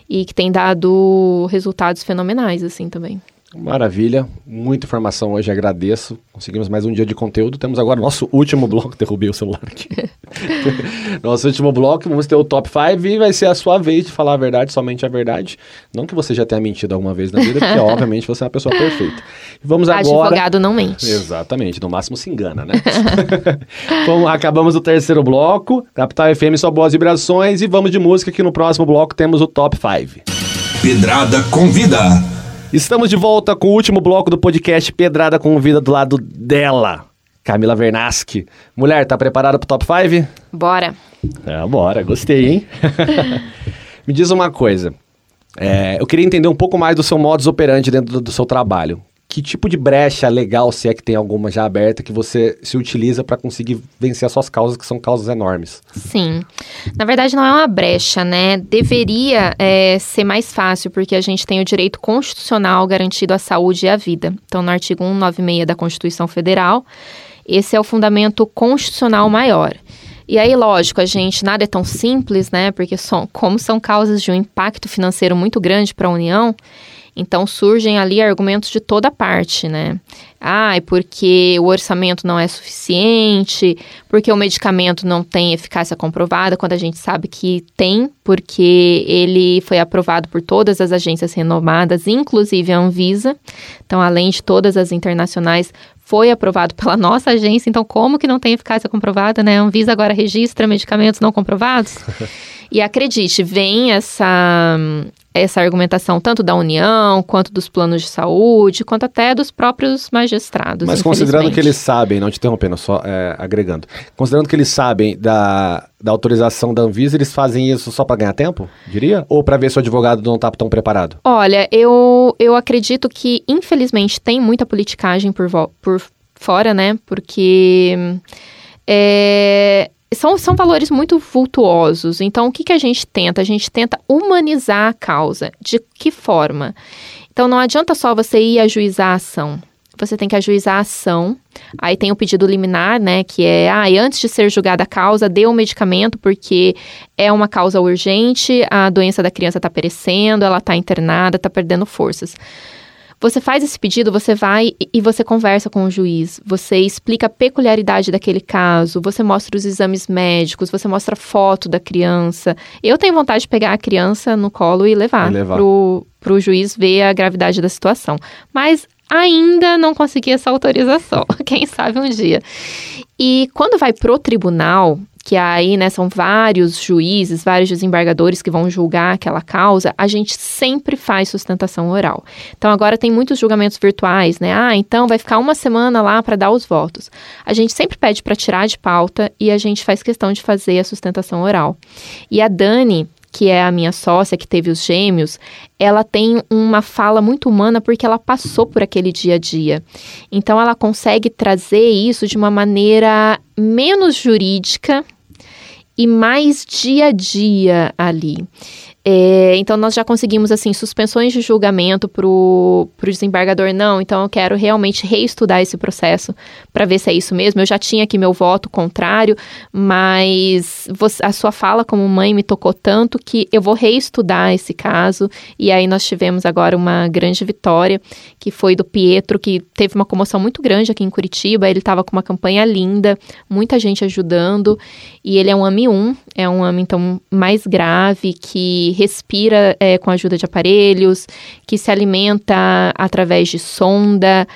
e que tem dado resultados fenomenais, assim, também. Maravilha, muita informação hoje, agradeço. Conseguimos mais um dia de conteúdo. Temos agora nosso último bloco. [LAUGHS] Derrubei o celular aqui. [LAUGHS] nosso último bloco, vamos ter o top 5 e vai ser a sua vez de falar a verdade, somente a verdade. Não que você já tenha mentido alguma vez na vida, porque [LAUGHS] obviamente você é uma pessoa perfeita. Vamos agora. Advogado não mente. Exatamente, no máximo se engana, né? Bom, acabamos o terceiro bloco. Capital FM só boas vibrações e vamos de música que no próximo bloco temos o top 5. Pedrada convida. Estamos de volta com o último bloco do podcast Pedrada com Vida do lado dela, Camila Vernaschi. Mulher, tá preparada pro top 5? Bora. É, bora, gostei, hein? [LAUGHS] [LAUGHS] Me diz uma coisa. É, eu queria entender um pouco mais do seu modus operandi dentro do, do seu trabalho que tipo de brecha legal, se é que tem alguma já aberta, que você se utiliza para conseguir vencer as suas causas, que são causas enormes? Sim. Na verdade, não é uma brecha, né? Deveria é, ser mais fácil, porque a gente tem o direito constitucional garantido à saúde e à vida. Então, no artigo 196 da Constituição Federal, esse é o fundamento constitucional maior. E aí, lógico, a gente nada é tão simples, né? Porque são, como são causas de um impacto financeiro muito grande para a União, então surgem ali argumentos de toda parte, né? Ah, é porque o orçamento não é suficiente, porque o medicamento não tem eficácia comprovada, quando a gente sabe que tem, porque ele foi aprovado por todas as agências renomadas, inclusive a Anvisa. Então, além de todas as internacionais, foi aprovado pela [LAUGHS] nossa agência, então como que não tem eficácia comprovada, né? A Anvisa agora registra medicamentos não comprovados? [LAUGHS] e acredite, vem essa essa argumentação tanto da União, quanto dos planos de saúde, quanto até dos próprios magistrados. Mas considerando que eles sabem, não te interrompendo, só é, agregando, considerando que eles sabem da, da autorização da Anvisa, eles fazem isso só para ganhar tempo, diria? Ou para ver se o advogado não está tão preparado? Olha, eu, eu acredito que, infelizmente, tem muita politicagem por, por fora, né? Porque. É, são, são valores muito vultuosos. Então, o que, que a gente tenta? A gente tenta humanizar a causa. De que forma? Então, não adianta só você ir ajuizar a ação. Você tem que ajuizar a ação. Aí tem o pedido liminar, né? Que é, ah, antes de ser julgada a causa, dê o medicamento, porque é uma causa urgente, a doença da criança está perecendo, ela está internada, está perdendo forças. Você faz esse pedido, você vai e você conversa com o juiz, você explica a peculiaridade daquele caso, você mostra os exames médicos, você mostra foto da criança. Eu tenho vontade de pegar a criança no colo e levar, e levar. Pro, pro juiz ver a gravidade da situação. Mas ainda não consegui essa autorização. [LAUGHS] Quem sabe um dia. E quando vai pro tribunal, que aí, né, são vários juízes, vários desembargadores que vão julgar aquela causa, a gente sempre faz sustentação oral. Então agora tem muitos julgamentos virtuais, né? Ah, então vai ficar uma semana lá para dar os votos. A gente sempre pede para tirar de pauta e a gente faz questão de fazer a sustentação oral. E a Dani, que é a minha sócia que teve os gêmeos, ela tem uma fala muito humana porque ela passou por aquele dia a dia. Então ela consegue trazer isso de uma maneira menos jurídica e mais dia a dia ali. É, então, nós já conseguimos, assim, suspensões de julgamento para o desembargador. Não, então eu quero realmente reestudar esse processo para ver se é isso mesmo. Eu já tinha aqui meu voto contrário, mas você, a sua fala como mãe me tocou tanto que eu vou reestudar esse caso. E aí nós tivemos agora uma grande vitória, que foi do Pietro, que teve uma comoção muito grande aqui em Curitiba. Ele estava com uma campanha linda, muita gente ajudando. E ele é um AMI1, é um AMI, então, mais grave, que respira é, com a ajuda de aparelhos, que se alimenta através de sonda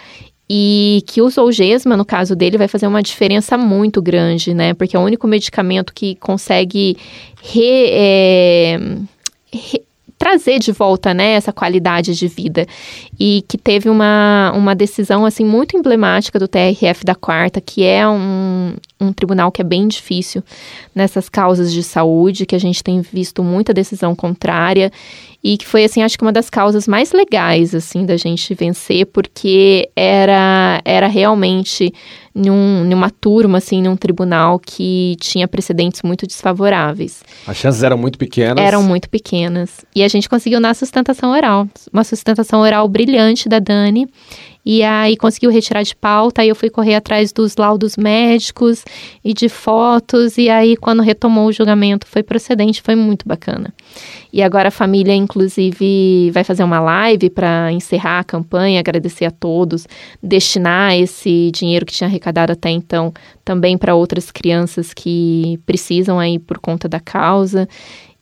e que o Zolgesma, no caso dele, vai fazer uma diferença muito grande, né? Porque é o único medicamento que consegue re, é, re, trazer de volta, né, essa qualidade de vida. E que teve uma, uma decisão, assim, muito emblemática do TRF da Quarta, que é um, um tribunal que é bem difícil nessas causas de saúde, que a gente tem visto muita decisão contrária e que foi assim acho que uma das causas mais legais assim da gente vencer porque era era realmente num, numa turma assim num tribunal que tinha precedentes muito desfavoráveis. As chances eram muito pequenas. Eram muito pequenas. E a gente conseguiu na sustentação oral. Uma sustentação oral brilhante da Dani e aí conseguiu retirar de pauta, aí eu fui correr atrás dos laudos médicos e de fotos, e aí quando retomou o julgamento foi procedente, foi muito bacana. E agora a família, inclusive, vai fazer uma live para encerrar a campanha, agradecer a todos, destinar esse dinheiro que tinha arrecadado até então também para outras crianças que precisam aí por conta da causa.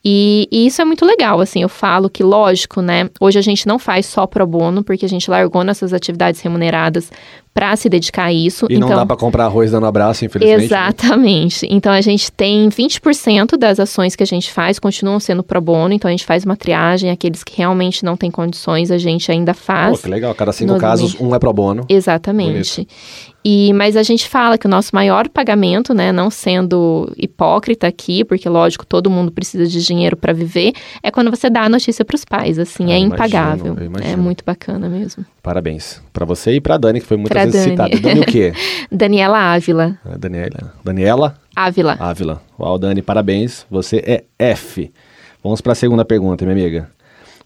E, e, isso é muito legal, assim, eu falo que, lógico, né, hoje a gente não faz só pro bono, porque a gente largou nossas atividades remuneradas para se dedicar a isso. E então, não dá para comprar arroz dando abraço, infelizmente. Né? Exatamente. Né? Então a gente tem 20% das ações que a gente faz continuam sendo pro bono, então a gente faz uma triagem, aqueles que realmente não têm condições, a gente ainda faz. Pô, que legal, cada cinco casos, um é pro bono. Exatamente. Bonito. E, mas a gente fala que o nosso maior pagamento, né, não sendo hipócrita aqui, porque lógico, todo mundo precisa de dinheiro para viver, é quando você dá a notícia para os pais, assim, ah, é impagável. é muito bacana mesmo. Parabéns para você e para Dani, que foi pra Dani. citada. Dani o quê? [LAUGHS] Daniela Ávila. É, Daniela. Daniela? Ávila. Ávila. Uau, Dani, parabéns. Você é F. Vamos para a segunda pergunta, minha amiga.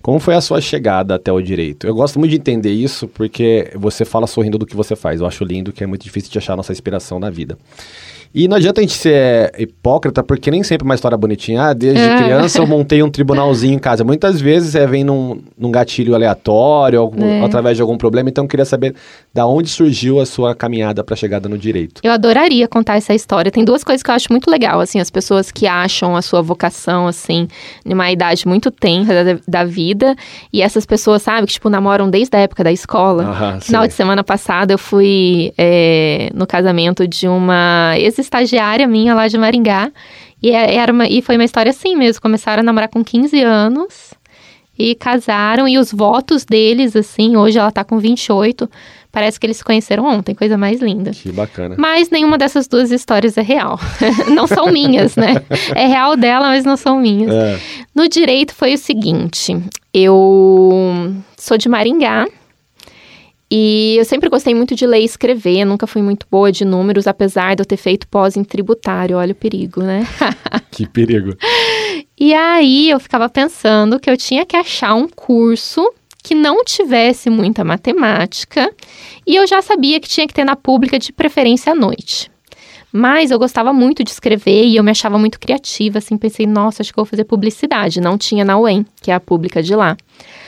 Como foi a sua chegada até o direito? Eu gosto muito de entender isso porque você fala sorrindo do que você faz. Eu acho lindo que é muito difícil de achar nossa inspiração na vida. E não adianta a gente ser hipócrita, porque nem sempre é uma história bonitinha. Ah, desde é. criança eu montei um tribunalzinho em casa. Muitas vezes é vem num, num gatilho aleatório, algum, é. através de algum problema. Então eu queria saber da onde surgiu a sua caminhada para a chegada no direito. Eu adoraria contar essa história. Tem duas coisas que eu acho muito legal, assim, as pessoas que acham a sua vocação, assim, numa idade muito tenra da, da vida. E essas pessoas, sabe, que, tipo, namoram desde a época da escola. Aham, Final de semana passada eu fui é, no casamento de uma ex estagiária minha lá de Maringá. E, é, era uma, e foi uma história assim mesmo. Começaram a namorar com 15 anos e casaram. E os votos deles, assim, hoje ela tá com 28. Parece que eles se conheceram ontem, coisa mais linda. Que bacana. Mas nenhuma dessas duas histórias é real. [LAUGHS] não são minhas, né? É real dela, mas não são minhas. É. No direito foi o seguinte: eu sou de Maringá. E eu sempre gostei muito de ler e escrever, nunca fui muito boa de números, apesar de eu ter feito pós em tributário. Olha o perigo, né? [LAUGHS] que perigo. E aí eu ficava pensando que eu tinha que achar um curso que não tivesse muita matemática, e eu já sabia que tinha que ter na pública de preferência à noite. Mas eu gostava muito de escrever e eu me achava muito criativa, assim, pensei, nossa, acho que vou fazer publicidade. Não tinha na UEM, que é a pública de lá.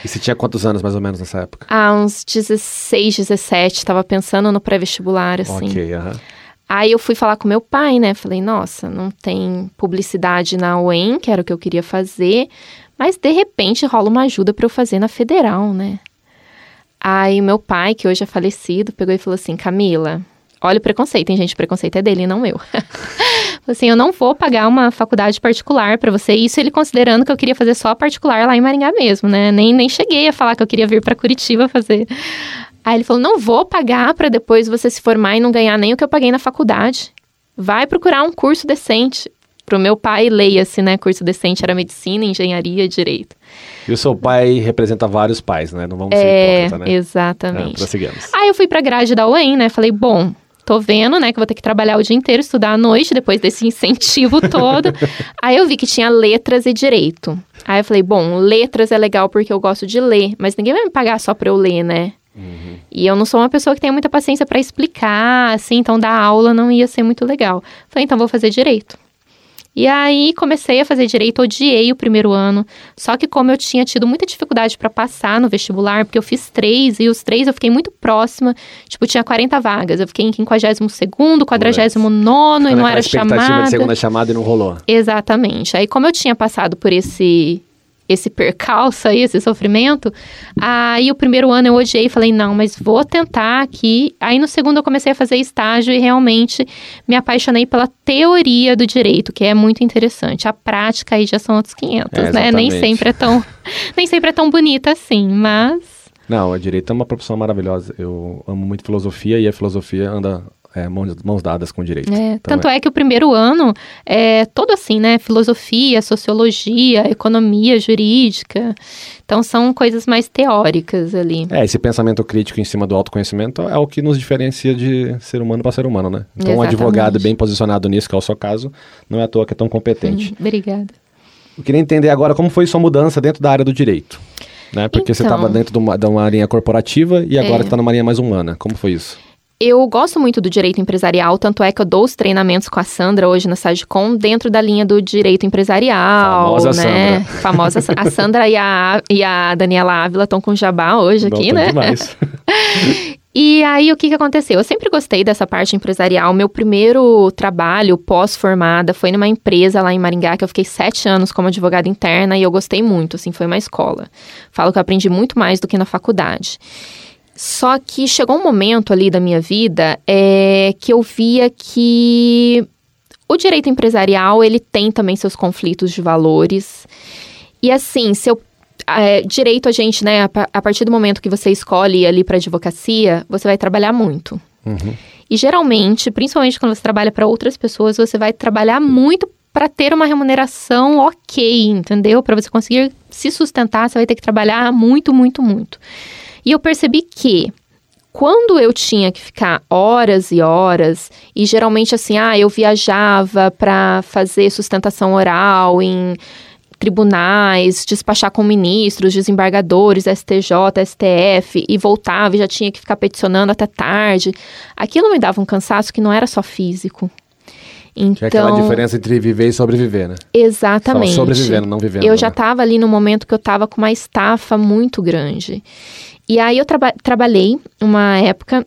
E você tinha quantos anos mais ou menos nessa época? Ah, uns 16, 17, estava pensando no pré-vestibular, assim. Ok, aham. Aí eu fui falar com meu pai, né? Falei, nossa, não tem publicidade na UEM, que era o que eu queria fazer, mas de repente rola uma ajuda para eu fazer na federal, né? Aí meu pai, que hoje é falecido, pegou e falou assim: Camila, olha o preconceito, tem gente, o preconceito é dele, não eu. [LAUGHS] assim, eu não vou pagar uma faculdade particular para você. Isso ele considerando que eu queria fazer só particular lá em Maringá mesmo, né? Nem, nem cheguei a falar que eu queria vir para Curitiba fazer. Aí ele falou: não vou pagar para depois você se formar e não ganhar nem o que eu paguei na faculdade. Vai procurar um curso decente. Pro meu pai, leia-se, né? Curso decente era medicina, engenharia, direito. E o seu pai representa vários pais, né? Não vamos ser é, hipócrita, né? Exatamente. É, prosseguimos. Aí eu fui pra grade da UEM, né? Falei, bom, tô vendo, né, que vou ter que trabalhar o dia inteiro, estudar à noite, depois desse incentivo [LAUGHS] todo. Aí eu vi que tinha letras e direito. Aí eu falei, bom, letras é legal porque eu gosto de ler, mas ninguém vai me pagar só pra eu ler, né? Uhum. E eu não sou uma pessoa que tem muita paciência para explicar, assim, então dar aula não ia ser muito legal. Falei, então vou fazer direito. E aí comecei a fazer direito, odiei o primeiro ano. Só que como eu tinha tido muita dificuldade para passar no vestibular, porque eu fiz três e os três eu fiquei muito próxima, tipo, tinha 40 vagas. Eu fiquei em 52º, 49 e não era chamada. de segunda chamada e não rolou. Exatamente. Aí como eu tinha passado por esse esse percalço aí, esse sofrimento. Aí o primeiro ano eu odiei, falei, não, mas vou tentar aqui. Aí no segundo eu comecei a fazer estágio e realmente me apaixonei pela teoria do direito, que é muito interessante. A prática aí já são outros 500, é, né? Nem sempre é tão [LAUGHS] nem sempre é tão bonita assim, mas não, o direito é uma profissão maravilhosa. Eu amo muito filosofia e a filosofia anda é, mãos, dadas com direito. É, tanto é. é. que o primeiro ano é todo assim, né? Filosofia, sociologia, economia jurídica. Então são coisas mais teóricas ali. É, esse pensamento crítico em cima do autoconhecimento é o que nos diferencia de ser humano para ser humano, né? Então Exatamente. um advogado bem posicionado nisso, que é o seu caso, não é à toa que é tão competente. Hum, obrigada. Eu queria entender agora como foi sua mudança dentro da área do direito. Né? Porque então, você estava dentro de uma, de uma linha corporativa e agora está é. numa linha mais humana. Como foi isso? Eu gosto muito do direito empresarial, tanto é que eu dou os treinamentos com a Sandra hoje na Sagicom, dentro da linha do direito empresarial. Famosa né? Sandra. Famosa A Sandra e a, e a Daniela Ávila estão com jabá hoje Não, aqui, né? Demais. [LAUGHS] E aí, o que, que aconteceu? Eu sempre gostei dessa parte empresarial. Meu primeiro trabalho pós-formada foi numa empresa lá em Maringá, que eu fiquei sete anos como advogada interna e eu gostei muito, assim, foi uma escola. Falo que eu aprendi muito mais do que na faculdade. Só que chegou um momento ali da minha vida é, que eu via que o direito empresarial ele tem também seus conflitos de valores. E assim, se eu é, direito a gente, né, a, a, partir do momento que você escolhe ali para advocacia, você vai trabalhar muito. Uhum. E geralmente, principalmente quando você trabalha para outras pessoas, você vai trabalhar muito para ter uma remuneração ok, entendeu? Para você conseguir se sustentar, você vai ter que trabalhar muito, muito, muito. E eu percebi que quando eu tinha que ficar horas e horas, e geralmente assim, ah, eu viajava para fazer sustentação oral em tribunais, despachar com ministros, desembargadores, STJ, STF, e voltava e já tinha que ficar peticionando até tarde. Aquilo me dava um cansaço que não era só físico. Então, que é aquela diferença entre viver e sobreviver, né? Exatamente. Só sobrevivendo, não vivendo. Eu né? já estava ali no momento que eu estava com uma estafa muito grande. E aí eu traba trabalhei uma época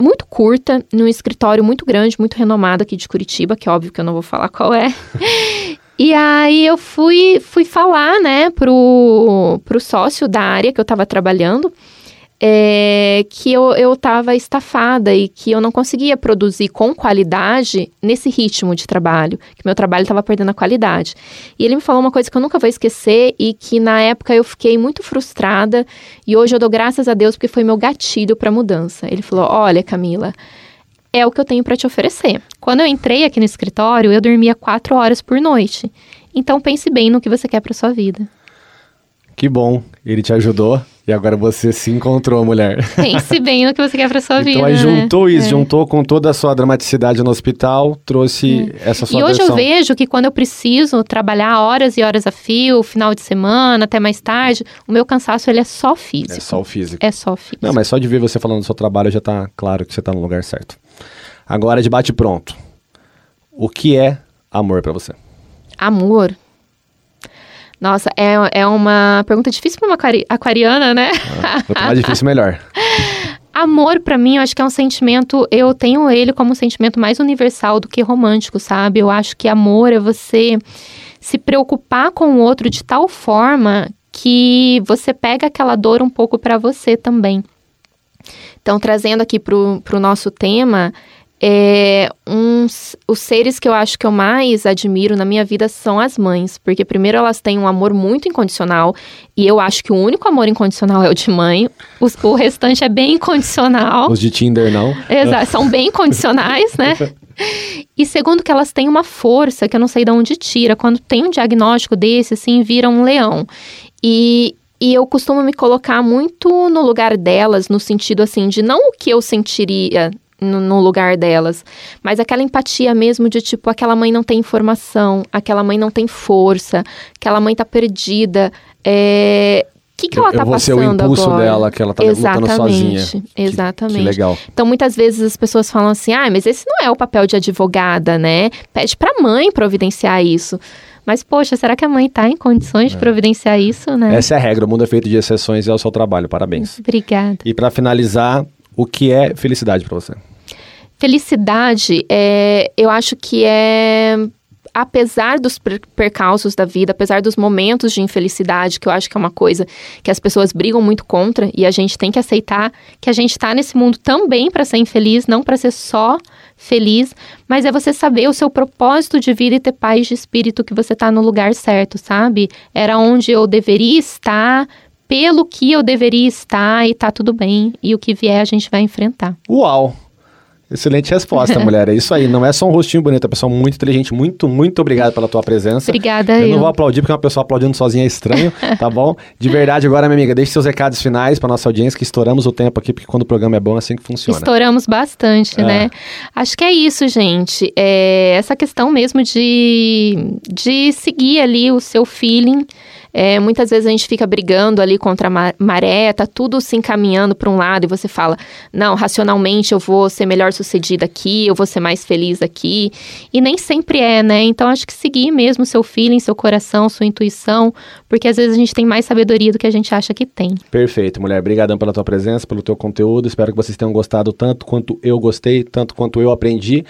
muito curta, num escritório muito grande, muito renomado aqui de Curitiba, que é óbvio que eu não vou falar qual é. [LAUGHS] e aí eu fui, fui falar, né, pro, pro sócio da área que eu estava trabalhando é, que eu, eu tava estafada e que eu não conseguia produzir com qualidade nesse ritmo de trabalho, que meu trabalho estava perdendo a qualidade. E ele me falou uma coisa que eu nunca vou esquecer e que na época eu fiquei muito frustrada e hoje eu dou graças a Deus porque foi meu gatilho para mudança. Ele falou: "Olha, Camila, é o que eu tenho para te oferecer. Quando eu entrei aqui no escritório, eu dormia quatro horas por noite. Então pense bem no que você quer para sua vida." Que bom, ele te ajudou e agora você se encontrou, mulher. Pense [LAUGHS] bem no que você quer pra sua então, vida. Então aí juntou né? isso, é. juntou com toda a sua dramaticidade no hospital, trouxe é. essa sua E hoje versão. eu vejo que quando eu preciso trabalhar horas e horas a fio, final de semana, até mais tarde, o meu cansaço ele é só físico. É só o físico. É só físico. Não, mas só de ver você falando do seu trabalho já tá claro que você tá no lugar certo. Agora de bate pronto. O que é amor para você? Amor nossa, é, é uma pergunta difícil para uma aquariana, né? Ah, quanto mais difícil, melhor. [LAUGHS] Amor, para mim, eu acho que é um sentimento. Eu tenho ele como um sentimento mais universal do que romântico, sabe? Eu acho que amor é você se preocupar com o outro de tal forma que você pega aquela dor um pouco para você também. Então, trazendo aqui para o nosso tema, é, uns, os seres que eu acho que eu mais admiro na minha vida são as mães, porque primeiro elas têm um amor muito incondicional, e eu acho que o único amor incondicional é o de mãe, os, o restante é bem incondicional. Os de Tinder não? Exato, [LAUGHS] são bem condicionais, né? E segundo que elas têm uma força que eu não sei de onde tira, quando tem um diagnóstico desse, assim, vira um leão. E, e eu costumo me colocar muito no lugar delas, no sentido assim, de não o que eu sentiria no, no lugar delas. Mas aquela empatia mesmo de tipo, aquela mãe não tem informação, aquela mãe não tem força, aquela mãe tá perdida. É, o que, que ela eu tá vou ser passando o impulso agora? dela, que ela tá lutando sozinha. Que- Exatamente. Que legal. Então, muitas vezes as pessoas falam assim: ah, mas esse não é o papel de advogada, né? Pede pra mãe providenciar isso. Mas, poxa, será que a mãe tá em condições de providenciar isso, né? Essa é a regra, o mundo é feito de exceções e é o seu trabalho, parabéns. Obrigada. E pra finalizar, o que é felicidade pra você? Felicidade, é, eu acho que é. Apesar dos per- percalços da vida, apesar dos momentos de infelicidade, que eu acho que é uma coisa que as pessoas brigam muito contra, e a gente tem que aceitar que a gente está nesse mundo também para ser infeliz, não para ser só feliz, mas é você saber o seu propósito de vida e ter paz de espírito que você está no lugar certo, sabe? Era onde eu deveria estar, pelo que eu deveria estar, e tá tudo bem. E o que vier a gente vai enfrentar. Uau! Excelente resposta, [LAUGHS] mulher. É isso aí. Não é só um rostinho bonito, é uma pessoa muito inteligente. Muito, muito obrigado pela tua presença. Obrigada, Eu eu. não vou aplaudir porque uma pessoa aplaudindo sozinha é estranho, [LAUGHS] tá bom? De verdade, agora, minha amiga, deixe seus recados finais para nossa audiência, que estouramos o tempo aqui, porque quando o programa é bom, é assim que funciona. Estouramos bastante, É. né? Acho que é isso, gente. É essa questão mesmo de, de seguir ali o seu feeling. É, muitas vezes a gente fica brigando ali contra a ma- maré, tá tudo se encaminhando para um lado e você fala, não, racionalmente eu vou ser melhor sucedida aqui, eu vou ser mais feliz aqui. E nem sempre é, né? Então acho que seguir mesmo seu feeling, seu coração, sua intuição, porque às vezes a gente tem mais sabedoria do que a gente acha que tem. Perfeito, mulher. Obrigadão pela tua presença, pelo teu conteúdo. Espero que vocês tenham gostado tanto quanto eu gostei, tanto quanto eu aprendi.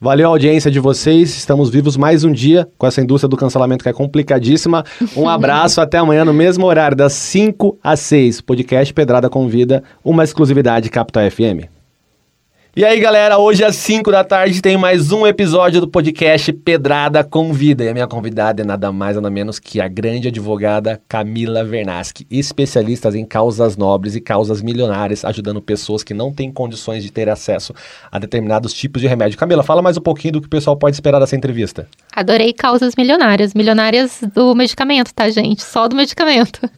Valeu a audiência de vocês. Estamos vivos mais um dia com essa indústria do cancelamento que é complicadíssima. Um abraço, até amanhã no mesmo horário, das 5 às 6. Podcast Pedrada Convida, uma exclusividade Capital FM. E aí, galera, hoje às 5 da tarde tem mais um episódio do podcast Pedrada Convida. E a minha convidada é nada mais nada menos que a grande advogada Camila Vernaschi, especialista em causas nobres e causas milionárias, ajudando pessoas que não têm condições de ter acesso a determinados tipos de remédio. Camila, fala mais um pouquinho do que o pessoal pode esperar dessa entrevista. Adorei causas milionárias. Milionárias do medicamento, tá, gente? Só do medicamento.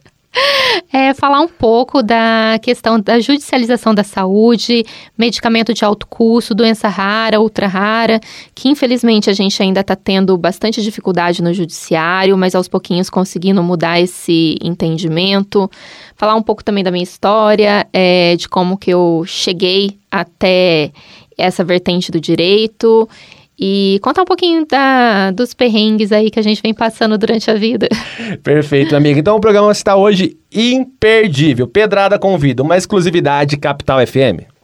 É, falar um pouco da questão da judicialização da saúde, medicamento de alto custo, doença rara, ultra rara, que infelizmente a gente ainda está tendo bastante dificuldade no judiciário, mas aos pouquinhos conseguindo mudar esse entendimento. Falar um pouco também da minha história, é, de como que eu cheguei até essa vertente do direito e contar um pouquinho da, dos perrengues aí que a gente vem passando durante a vida. [LAUGHS] Perfeito, amiga. Então o programa está hoje imperdível. Pedrada Convida, uma exclusividade Capital FM.